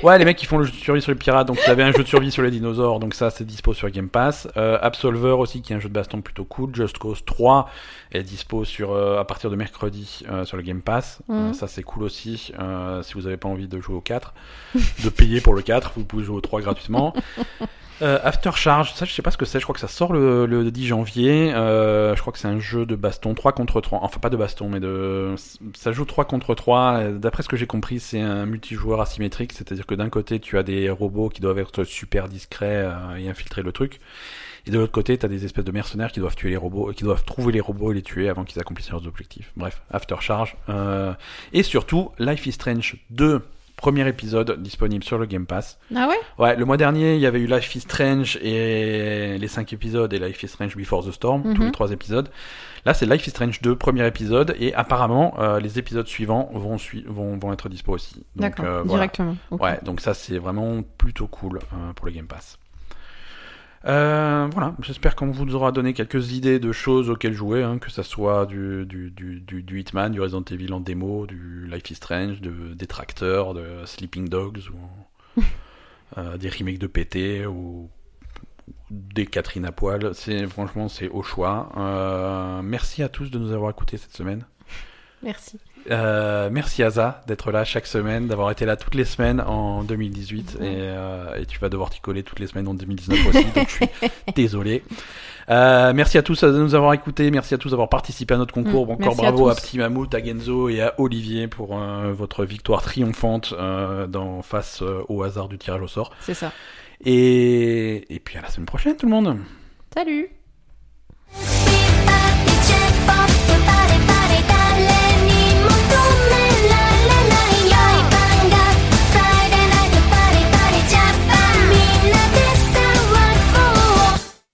Ouais, les mecs qui font le jeu de survie sur les pirates, donc y avait un jeu de survie sur les dinosaures, donc ça c'est dispo sur Game Pass. Euh, Absolver aussi, qui est un jeu de baston plutôt cool. Just Cause 3 est dispo sur euh, à partir de mercredi euh, sur le Game Pass. Mhm. Ça c'est cool aussi. Euh, si vous avez pas envie de jouer au 4, de payer pour le 4, vous pouvez jouer au 3 gratuitement. Euh, After Charge, ça je sais pas ce que c'est, je crois que ça sort le, le 10 janvier. Euh, je crois que c'est un jeu de baston 3 contre 3. Enfin pas de baston, mais de ça joue 3 contre 3. D'après ce que j'ai compris, c'est un multijoueur asymétrique, c'est-à-dire que d'un côté tu as des robots qui doivent être super discrets euh, et infiltrer le truc. Et de l'autre côté, tu as des espèces de mercenaires qui doivent tuer les robots, qui doivent trouver les robots et les tuer avant qu'ils accomplissent leurs objectifs. Bref, After Charge. Euh, et surtout, Life is Strange 2 premier épisode disponible sur le Game Pass. Ah ouais? Ouais, le mois dernier, il y avait eu Life is Strange et les 5 épisodes et Life is Strange Before the Storm, tous Mhm. les 3 épisodes. Là, c'est Life is Strange 2, premier épisode, et apparemment, euh, les épisodes suivants vont, vont, vont être dispo aussi. D'accord, euh, voilà. directement. Ouais, donc ça, c'est vraiment plutôt cool euh, pour le Game Pass. Euh, voilà, j'espère qu'on vous aura donné quelques idées de choses auxquelles jouer, hein, que ça soit du, du, du, du, Hitman, du Resident Evil en démo, du Life is Strange, de, des tracteurs, de Sleeping Dogs, ou euh, des remakes de PT, ou, ou des Catherine à poil. C'est, franchement, c'est au choix. Euh, merci à tous de nous avoir écoutés cette semaine. Merci. Euh, merci Aza d'être là chaque semaine, d'avoir été là toutes les semaines en 2018 Mhm. et, euh, et tu vas devoir t'y coller toutes les semaines en 2019 aussi, donc je suis désolé. Euh, merci à tous de nous avoir écoutés, merci à tous d'avoir participé à notre concours. Mm, Encore merci bravo à. Petit Mammouth, à Genzo et à Olivier pour votre victoire triomphante dans, face au hasard du tirage au sort. C'est ça. Et, et puis à la semaine prochaine tout le monde Salut